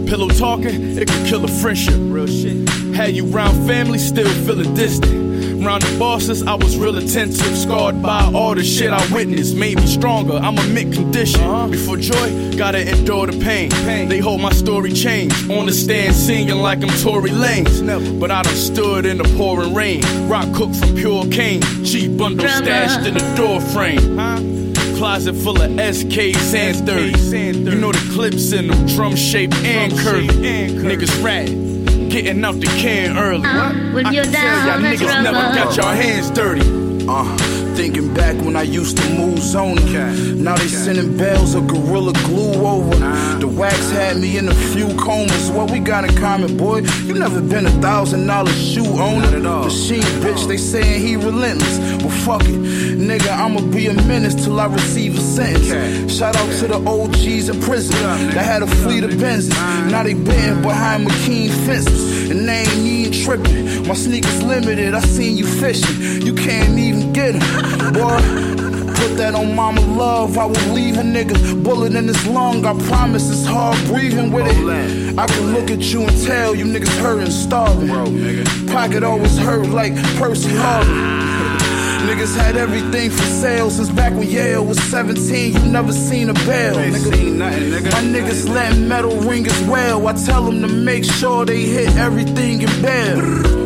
pillow talking, it could kill a friendship. Real shit. Had you round family, still feeling distant. Round the bosses, I was real attentive. Scarred by all the shit I witnessed. Made me stronger, I'm a mint condition. Uh-huh. Before joy, gotta endure the pain. pain. They hope my story change. On the stand singing like I'm Tory Lanez. But I done stood in the pouring rain. Rock cooked from pure cane. Cheap bundle stashed in the door frame. Closet full of SKs and 30s. You know the clips in them, drum shaped and curvy. Niggas rat, getting out the can early. When I you're can tell y'all niggas never got your hands dirty. Uh, thinking back when I used to move zoning. Now they sending bells of gorilla glue over. The wax had me in a few comas. What we got in common, boy? You never been a thousand dollar shoe owner. Machine bitch, they saying he relentless. Well, fuck it, nigga. I'ma be a menace till I receive a sentence. Shout out to the OGs in prison that had a fleet of Benzes. Now they been behind McKean fences, and they ain't even tripping. My sneakers limited. I seen you fishing. You can't even 'em, boy. Put that on mama love, I will leave a nigga. Bullet in his lung, I promise it's hard breathing with it. I can look at you and tell you niggas hurting, starving. Pocket always hurt like Percy Harvin. Niggas had everything for sale since back when Yale was 17. You never seen a bell, nigga. My niggas letting metal ring as well. I tell them to make sure they hit everything in bell.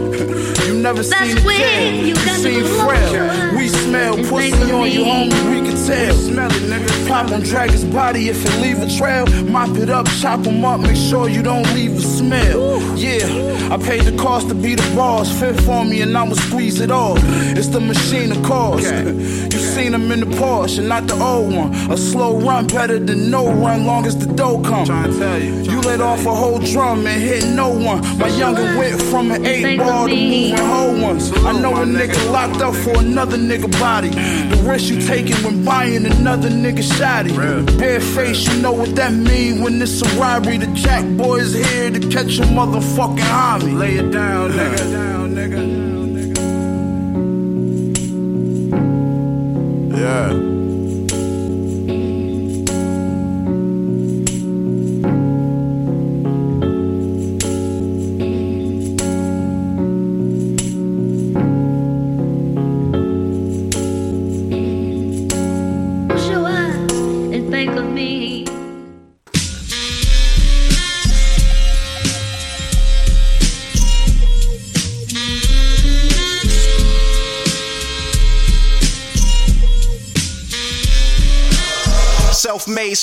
You never seen a when you You got seen the frail. We smell And pussy on you, me. homie. We can tell. Smell it, nigga. Pop on drag his body if it leave a trail. Mop it up, chop him up, make sure you don't leave a smell. Yeah, I paid the cost to be the boss. Fit for me and I'ma squeeze it all. It's the machine of course. (laughs) You seen him in the Porsche and not the old one. A slow run better than no run, long as the dough come. You you let off a whole drum and hit no one. My younger went from an eight ball to moving whole ones. I know a nigga locked up for another nigga body. The risk you taking when buying another nigga shotty. Bare face, you know what that mean when it's a robbery. The jack boys here to catch a motherfucking homie. Lay it down, nigga. Yeah.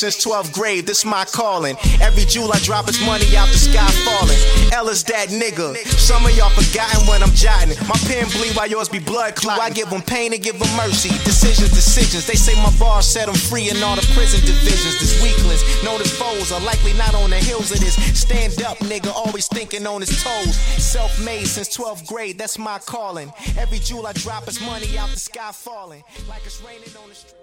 Since 12th grade, this my calling. Every jewel I drop is money out the sky falling. L is that nigga. Some of y'all forgotten when I'm jotting. My pen bleed while yours be blood clue. I give them pain and give them mercy. Decisions, decisions. They say my bars set them free in all the prison divisions. This weaklings, as foes, are likely not on the hills of this. Stand up, nigga, always thinking on his toes. Self-made since 12th grade, that's my calling. Every jewel I drop is money out the sky falling. Like it's raining on the street.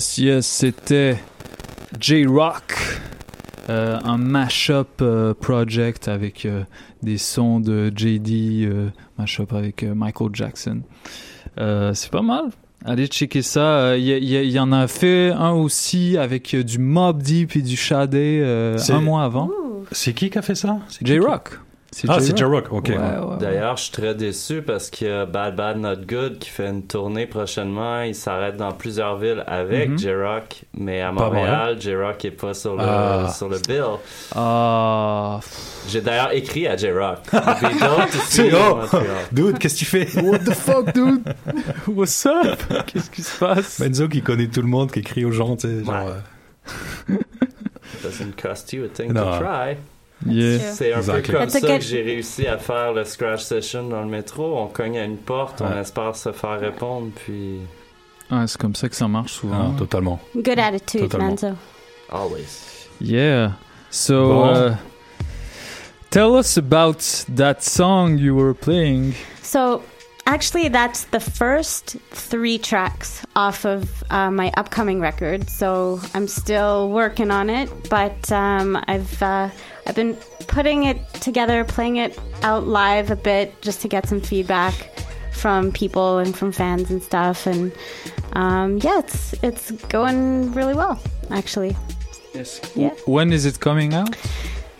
Yes, yes, c'était J-Rock, euh, un mashup euh, project avec euh, des sons de JD, mashup avec Michael Jackson. C'est pas mal. Allez checker ça. Il y, en a fait un aussi avec du Mob Deep et du C'est- un mois avant. C'est qui qui a fait ça? C'est. Ah, c'est J-Rock, ok. Ouais, ouais, ouais. D'ailleurs, je suis très déçu parce qu'il y a Bad Bad Not Good qui fait une tournée prochainement. Il s'arrête dans plusieurs villes avec Mhm. J-Rock, mais à Montréal, J-Rock est pas sur le, Ah. sur le bill. Ah. J'ai d'ailleurs écrit à J-Rock. (laughs) C'est oh, (laughs) dude, qu'est-ce que tu fais? What the fuck, dude? (laughs) What's up? Qu'est-ce qui se passe? Benzo qui connaît tout le monde, qui écrit aux gens, tu sais, genre. euh, Doesn't cost you a thing Non. to try. Yeah. C'est un Exactly. peu comme ça good- que j'ai réussi à faire le scratch session dans le métro. On cogne à une porte, on espère se faire répondre, puis Ouais, c'est comme ça que ça marche souvent. Ah, totalement. Good attitude, Totalement. Manzo. always. Yeah. So, Bon. uh, tell us about that song you were playing. So, actually, that's the first three tracks off of uh, my upcoming record. So, I'm still working on it, but um, I've uh, I've been putting it together, playing it out live a bit, just to get some feedback from people and from fans and stuff. And um, yeah, it's it's going really well, actually. Yes. Yeah. When is it coming out?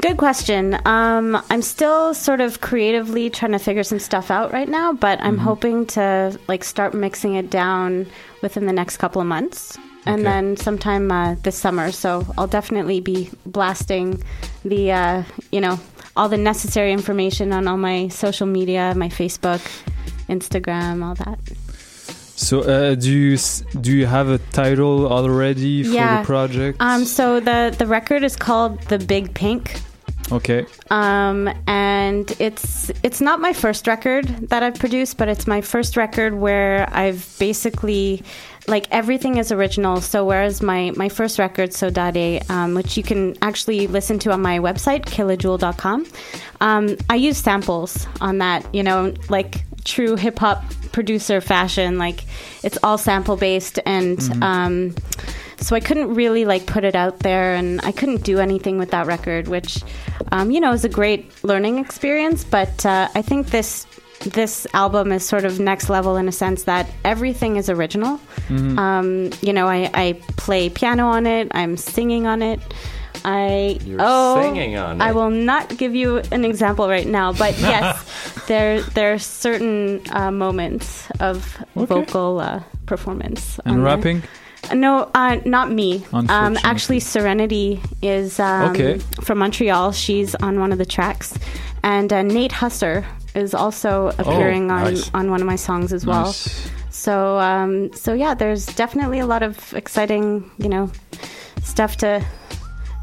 Good question. Um, I'm still sort of creatively trying to figure some stuff out right now, but I'm Mhm. hoping to like start mixing it down within the next couple of months, and Okay. then sometime uh, this summer. So I'll definitely be blasting the uh, you know all the necessary information on all my social media, my Facebook, Instagram, all that. So, uh, do you do you have a title already for the project? Um, so the the record is called The Big Pink. Okay. um, and it's it's not my first record that I've produced, but it's my first record where I've basically like everything is original. So whereas my my first record, Sodade, um, which you can actually listen to on my website kilajewel.com, um, I use samples on that. You know, like true hip hop producer fashion. Like it's all sample based and. Mhm. Um, so I couldn't really like put it out there, and I couldn't do anything with that record, which, um, you know, is a great learning experience. But uh, I think this this album is sort of next level in a sense that everything is original. Mhm. Um, you know, I, I play piano on it. I'm singing on it. I You're oh, singing on it. I will not give you an example right now, but (laughs) yes, there there are certain uh, moments of vocal uh, performance. And on there. Uh, No, uh, not me. Um, actually, Serenity is um, Okay. from Montreal. She's on one of the tracks, and uh, Nate Husser is also appearing on, Oh, nice. on one of my songs as well. Nice. So, um, so yeah, there's definitely a lot of exciting, you know, stuff to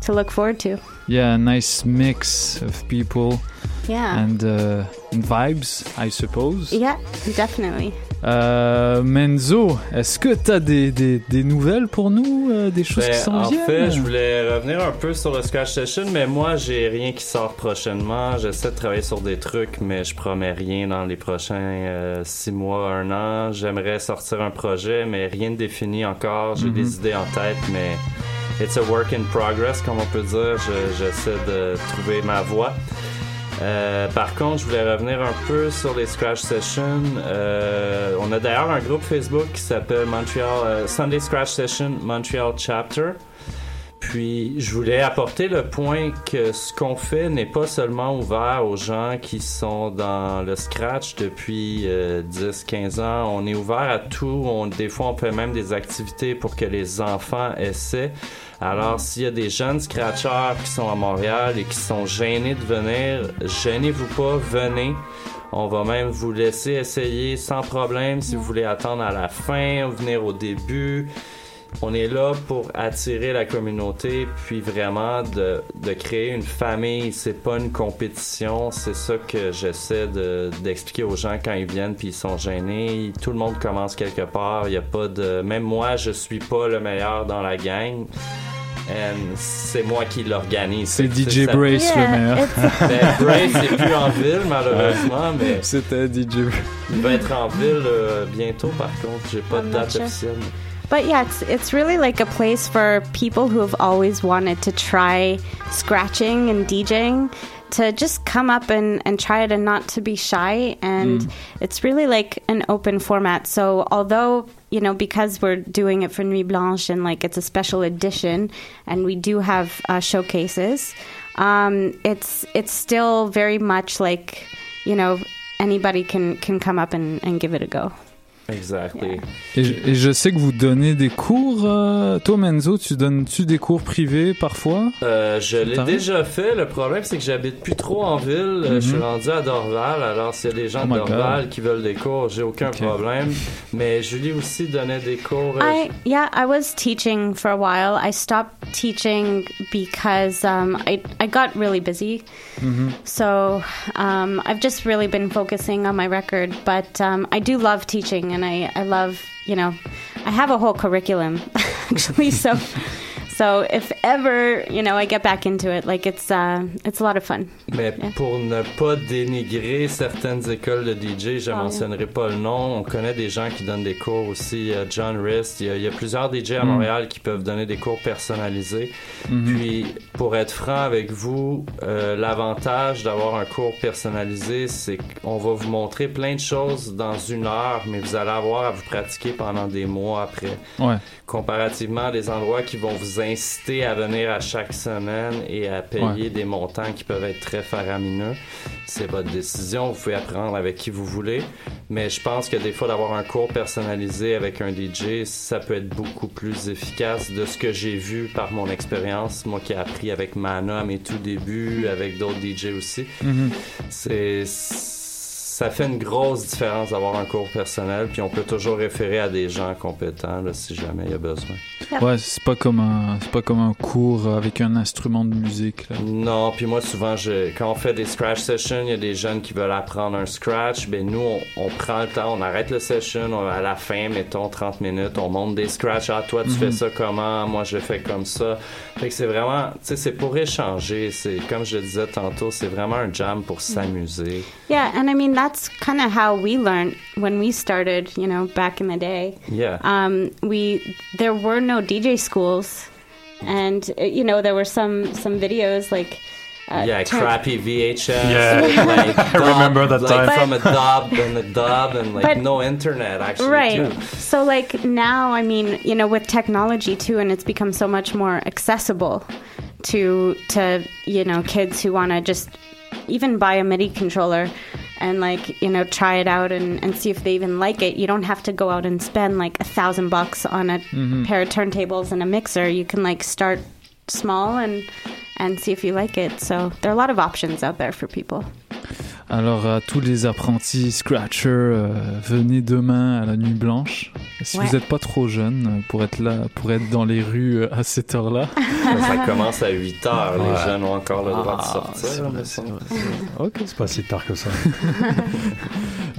to look forward to. Yeah, a nice mix of people Yeah. and, uh, and vibes, I suppose. Yeah, definitely. Euh, Menzo, est-ce que tu as des, des, des nouvelles pour nous, euh, des choses Ben, qui s'en en viennent? fait, je voulais revenir un peu sur le Scratch Session, mais moi, j'ai rien qui sort prochainement. J'essaie de travailler sur des trucs, mais je promets rien dans les prochains euh, six mois, un an. J'aimerais sortir un projet, mais rien de défini encore. J'ai Mhm. des idées en tête, mais it's a work in progress, comme on peut dire. Je- J'essaie de trouver ma voie. Euh, par contre, je voulais revenir un peu sur les Scratch Sessions. Euh, on a d'ailleurs un groupe Facebook qui s'appelle Montreal euh, Sunday Scratch Session Montreal Chapter. Puis, je voulais apporter le point que ce qu'on fait n'est pas seulement ouvert aux gens qui sont dans le scratch depuis euh, 10-15 ans. On est ouvert à tout. Des fois, on fait même des activités pour que les enfants essaient. Alors, s'il y a des jeunes scratchers qui sont à Montréal et qui sont gênés de venir, gênez-vous pas, venez. On va même vous laisser essayer sans problème si vous voulez attendre à la fin venir au début. On est là pour attirer la communauté, puis vraiment de, de créer une famille. C'est pas une compétition. C'est ça que j'essaie de- d'expliquer aux gens quand ils viennent, puis ils sont gênés. Tout le monde commence quelque part. Il y a pas de. Même moi, je suis pas le meilleur dans la gang. And c'est moi qui l'organise. C'est DJ ça- Brace le meilleur. Ben, Brace n'est plus en ville, malheureusement, mais C'était DJ il va être en ville euh, bientôt, par contre. J'ai pas de date sure. officielle. But yeah, it's it's really like a place for people who have always wanted to try scratching and DJing to just come up and, and try it and not to be shy and Mm. it's really like an open format. So although you know because we're doing it for Nuit Blanche and like it's a special edition and we do have uh, showcases, um, it's it's still very much like you know anybody can can come up and, and give it a go. Exactly. Et, je- et je sais que vous donnez des cours. euh, toi, Menzo, tu donnes-tu des cours privés parfois? Euh, je l'ai déjà fait. Le problème, c'est que j'habite plus trop en ville. Euh, Je suis Mhm. rendu à Dorval. Alors, s'il y a des gens Oh de Dorval God. qui veulent des cours, j'ai aucun problème. Mais Julie aussi donnait des cours. euh, I yeah, I was teaching for a while. I stopped teaching because um, I I got really busy. Mhm. So um, I've just really been focusing on my record, but um, I do love teaching, and I I love you know I have a whole curriculum (laughs) actually. So (laughs) so if ever you know I get back into it, like it's uh, it's a lot of fun. Mais pour ne pas dénigrer certaines écoles de DJ, je Ah, mentionnerai pas le nom. On connaît des gens qui donnent des cours aussi. euh, John Rist, il y, a, il y a plusieurs DJ à Mm. Montréal qui peuvent donner des cours personnalisés. Mhm. Puis, pour être franc avec vous, euh, l'avantage d'avoir un cours personnalisé, c'est qu'on va vous montrer plein de choses dans une heure, mais vous allez avoir à vous pratiquer pendant des mois après Ouais. Comparativement à des endroits qui vont vous inciter à venir à chaque semaine et à payer Ouais. des montants qui peuvent être très faramineux. C'est votre décision, vous pouvez apprendre avec qui vous voulez, mais je pense que des fois d'avoir un cours personnalisé avec un DJ, ça peut être beaucoup plus efficace de ce que j'ai vu par mon expérience, moi qui ai appris avec Mana à mes tout débuts, avec d'autres DJ aussi. Mhm. C'est ça fait une grosse différence d'avoir un cours personnel, puis on peut toujours référer à des gens compétents là, si jamais il y a besoin. Ouais, c'est pas comme un, c'est pas comme un cours avec un instrument de musique. Là. Non, puis moi souvent, je, quand on fait des scratch sessions, il y a des jeunes qui veulent apprendre un scratch. Ben nous, on, on prend le temps, on arrête le session, on- à la fin, mettons 30 minutes, on monte des scratchs. Ah, toi, tu Mhm. fais ça comment? Moi, je fais comme ça. Fait que c'est vraiment, tu sais, c'est pour échanger. C'est comme je le disais tantôt, c'est vraiment un jam pour s'amuser. Yeah, and I mean that's kind of how we learned when we started, you know, back in the day. Yeah. Um, we there were no DJ schools, and uh, you know there were some some videos like uh, yeah, turn- crappy VHS. Yeah. like, (laughs) I remember that like time. from a (laughs) dub and a dub and like But- no internet actually. right too. so like now i mean you know with technology too and it's become so much more accessible to to you know kids who want to just even buy a midi controller and like you know try it out and, and see if they even like it. You don't have to go out and spend like a thousand bucks on a Mhm. pair of turntables and a mixer. You can like start small and and see if you like it. So there are a lot of options out there for people Alors à tous les apprentis Scratcher, euh, venez demain à la Nuit Blanche. Si Ouais. vous n'êtes pas trop jeune pour être là, pour être dans les rues euh, à cette heure-là. (laughs) Ça commence à 8 heures. Les jeunes ont encore le droit de Ah, sortir. c'est vrai, c'est Ok. C'est pas si tard que ça. (laughs)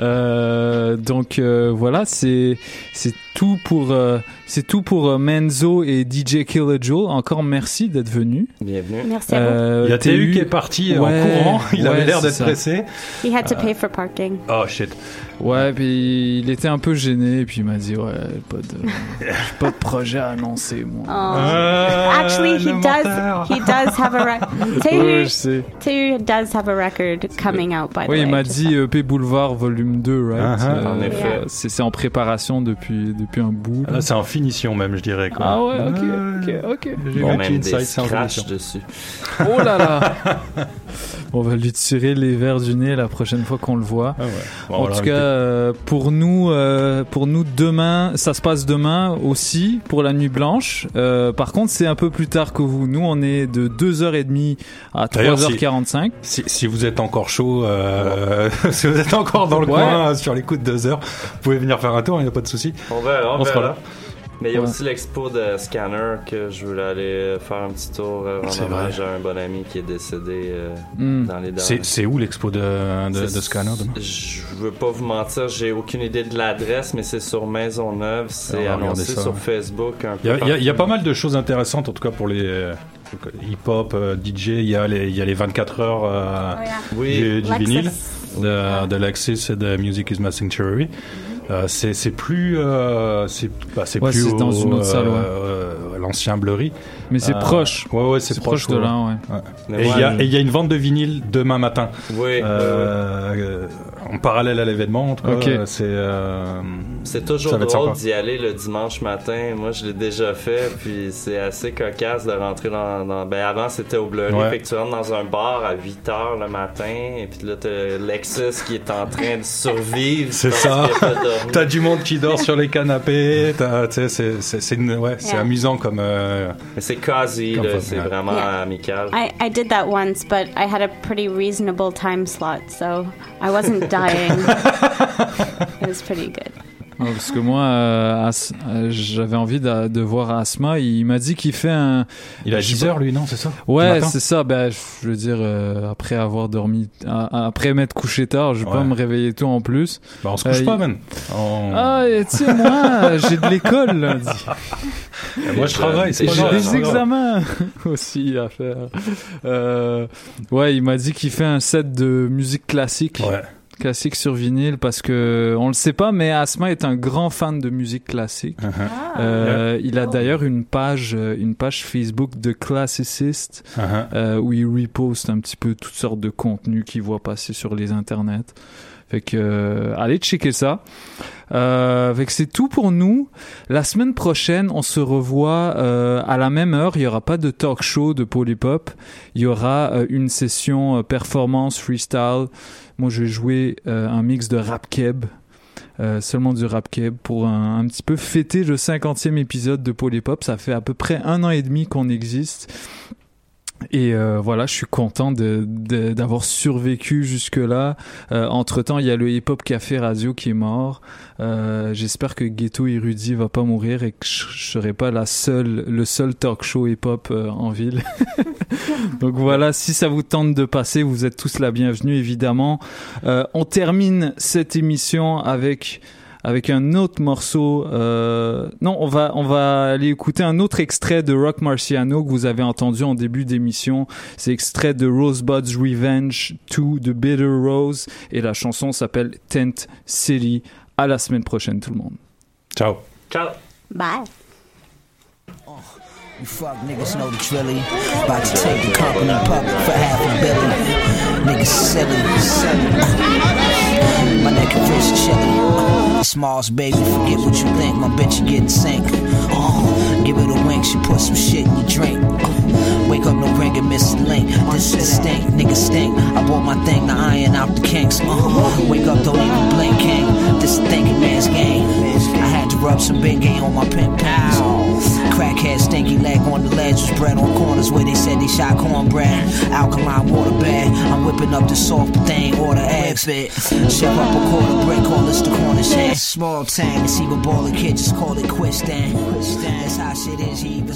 Euh, donc euh, voilà, c'est c'est tout pour euh, c'est tout pour euh, Menzo et DJ Killer Joe. Encore merci d'être venu. Bienvenue. Merci à vous. Euh, Il y a TU eu- qui est parti en courant. (laughs) Il ouais, avait l'air d'être he had to pay for parking Oh shit. Ouais, puis il était un peu gêné, et puis il m'a dit ouais, pas de, j'ai pas de projet à annoncer moi. Oh. Actually, he does. He does have a record. (laughs) Sais. Taylor does have a record coming out, by the Oui, way. il m'a dit EP Boulevard volume 2, right? Ah, ah. En effet. C'est en préparation depuis, depuis un bout. là. Là, c'est en finition même, je dirais. Quoi. Ah ouais, ok, ok, ok. J'ai Bon, même des scratchs dessus. Oh là là! (laughs) On va lui tirer les verres du nez la prochaine fois qu'on le voit. Ah ouais. Bon, en tout cas, euh, pour nous, euh, pour nous demain, ça se passe demain aussi pour la nuit blanche. Euh, par contre, c'est un peu plus tard que vous. Nous, on est de 2h30 à D'ailleurs, 3h45. Si, si vous êtes encore chaud, euh, (laughs) si vous êtes encore dans le Ouais. coin sur les coups de deux heures, vous pouvez venir faire un tour, il n'y a pas de souci. On verra, on, On sera là. Mais il y a Ouais. aussi l'expo de Scanner que je voulais aller faire un petit tour euh, C'est en hommage à un bon ami qui est décédé euh, Hmm. dans les C'est derniers. c'est où l'expo de, de, de C'est- Scanner demain? Je veux pas vous mentir, j'ai aucune idée de l'adresse, mais c'est sur Maisonneuve. C'est On va regarder annoncé ça, sur ouais. Facebook un Il y, peu. a, il y a- il y a partout. pas mal de choses intéressantes, en tout cas pour les euh, hip-hop, euh, DJ. Il y, a les, il y a les 24 heures euh, Oui. du, du Lexus. vinyle de, de Lexus et de Music is Missing Theory. Euh, c'est c'est plus euh, c'est bah, c'est Ouais, plus c'est dans une autre salle, ouais. euh, euh, l'ancien Blurry Mais c'est Euh, proche. ouais ouais c'est proche, proche de ouais. là, ouais. Ouais. Et il ouais, y a je- et il y a une vente de vinyle demain matin Oui, euh, euh, en parallèle à l'événement en tout cas euh, c'est euh, toujours drôle d'y aller le dimanche matin. Moi, je l'ai déjà fait, puis c'est assez cocasse de rentrer dans. dans- ben, avant, c'était au Blurry. Ouais. Fait que tu rentres dans un bar à 8 h le matin, et puis là, t'as Lexus qui est en train de survivre. C'est ça. T'as du monde qui dort sur les canapés. C'est ouais, c'est Yeah. amusant comme. euh, c'est quasi, c'est ouais. vraiment Yeah. amical. I, I did that once, but I had a pretty reasonable time slot, so I wasn't (laughs) dying. (laughs) it was pretty good. Ouais, parce que moi, euh, As- euh, j'avais envie de, de voir Asma. Il m'a dit qu'il fait un. Il a je sais 10 pas- heures lui non c'est ça? Ouais, c'est ça. Ben, je veux dire, euh, après avoir dormi, après m'être couché tard, je vais pas me réveiller tôt en plus. Bah, on se couche Euh, pas man. On- Ah, et tu sais, moi, (laughs) j'ai de l'école lundi. Moi je travaille. Grave, Des examens (laughs) aussi à faire. Euh, ouais, il m'a dit qu'il fait un set de musique classique. Ouais. Classique sur vinyle parce que on le sait pas, mais Asma est un grand fan de musique classique. Uh-huh. Euh, il a d'ailleurs une page, euh, une page Facebook de classiciste Uh-huh. euh, où il reposte un petit peu toutes sortes de contenus qu'il voit passer sur les internets. Fait que euh, allez checker ça. Euh, fait que c'est tout pour nous. La semaine prochaine, on se revoit euh, à la même heure. Il y aura pas de talk show de Polypop. Il y aura euh, une session euh, performance freestyle. Moi, je vais jouer euh, un mix de rap keb. Euh, seulement du rap keb pour un, un petit peu fêter le 50e épisode de Polypop. Ça fait à peu près un an et demi qu'on existe. Et euh, voilà, je suis content de- de- d'avoir survécu jusque-là. Euh, entre-temps, il y a le Hip Hop Café Radio qui est mort. Euh, J'espère que Ghetto Érudit va pas mourir et que je, je serai pas la seule, le seul talk show hip-hop euh, en ville. (laughs) Donc voilà, si ça vous tente de passer, vous êtes tous la bienvenue, évidemment. Euh, on termine cette émission avec avec un autre morceau. Euh... Non, on va on va aller écouter un autre extrait de Rock Marciano que vous avez entendu en début d'émission. C'est extrait de Rosebud's Revenge 2 de Bitter Rose et la chanson s'appelle Tent City. À la semaine prochaine, tout le monde. Ciao. Ciao. Bye. You fuck niggas know the drilly. About to take the company public for half a billion. Niggas silly. My neck and wrist chilly. Smalls, baby, forget what you think. My bitch, you getting sank. Uh, give it a wink, she put some shit in your drink. Wake up, no ring and miss the link. This is stink, nigga stink. I bought my thing to iron out the kinks. Uh, wake up, don't even blink, king. This thinking man's game. I had to rub some big game on my pimp pals. Crackhead, stinky leg on the ledge was bread on corners where they said they shot cornbread. Alkaline water bed. I'm whipping up the soft thing, order fit. Ship up a quarter brick, call this the corner's head. Small tank, see a ball of kid, just call it quits then. That's how shit is, he even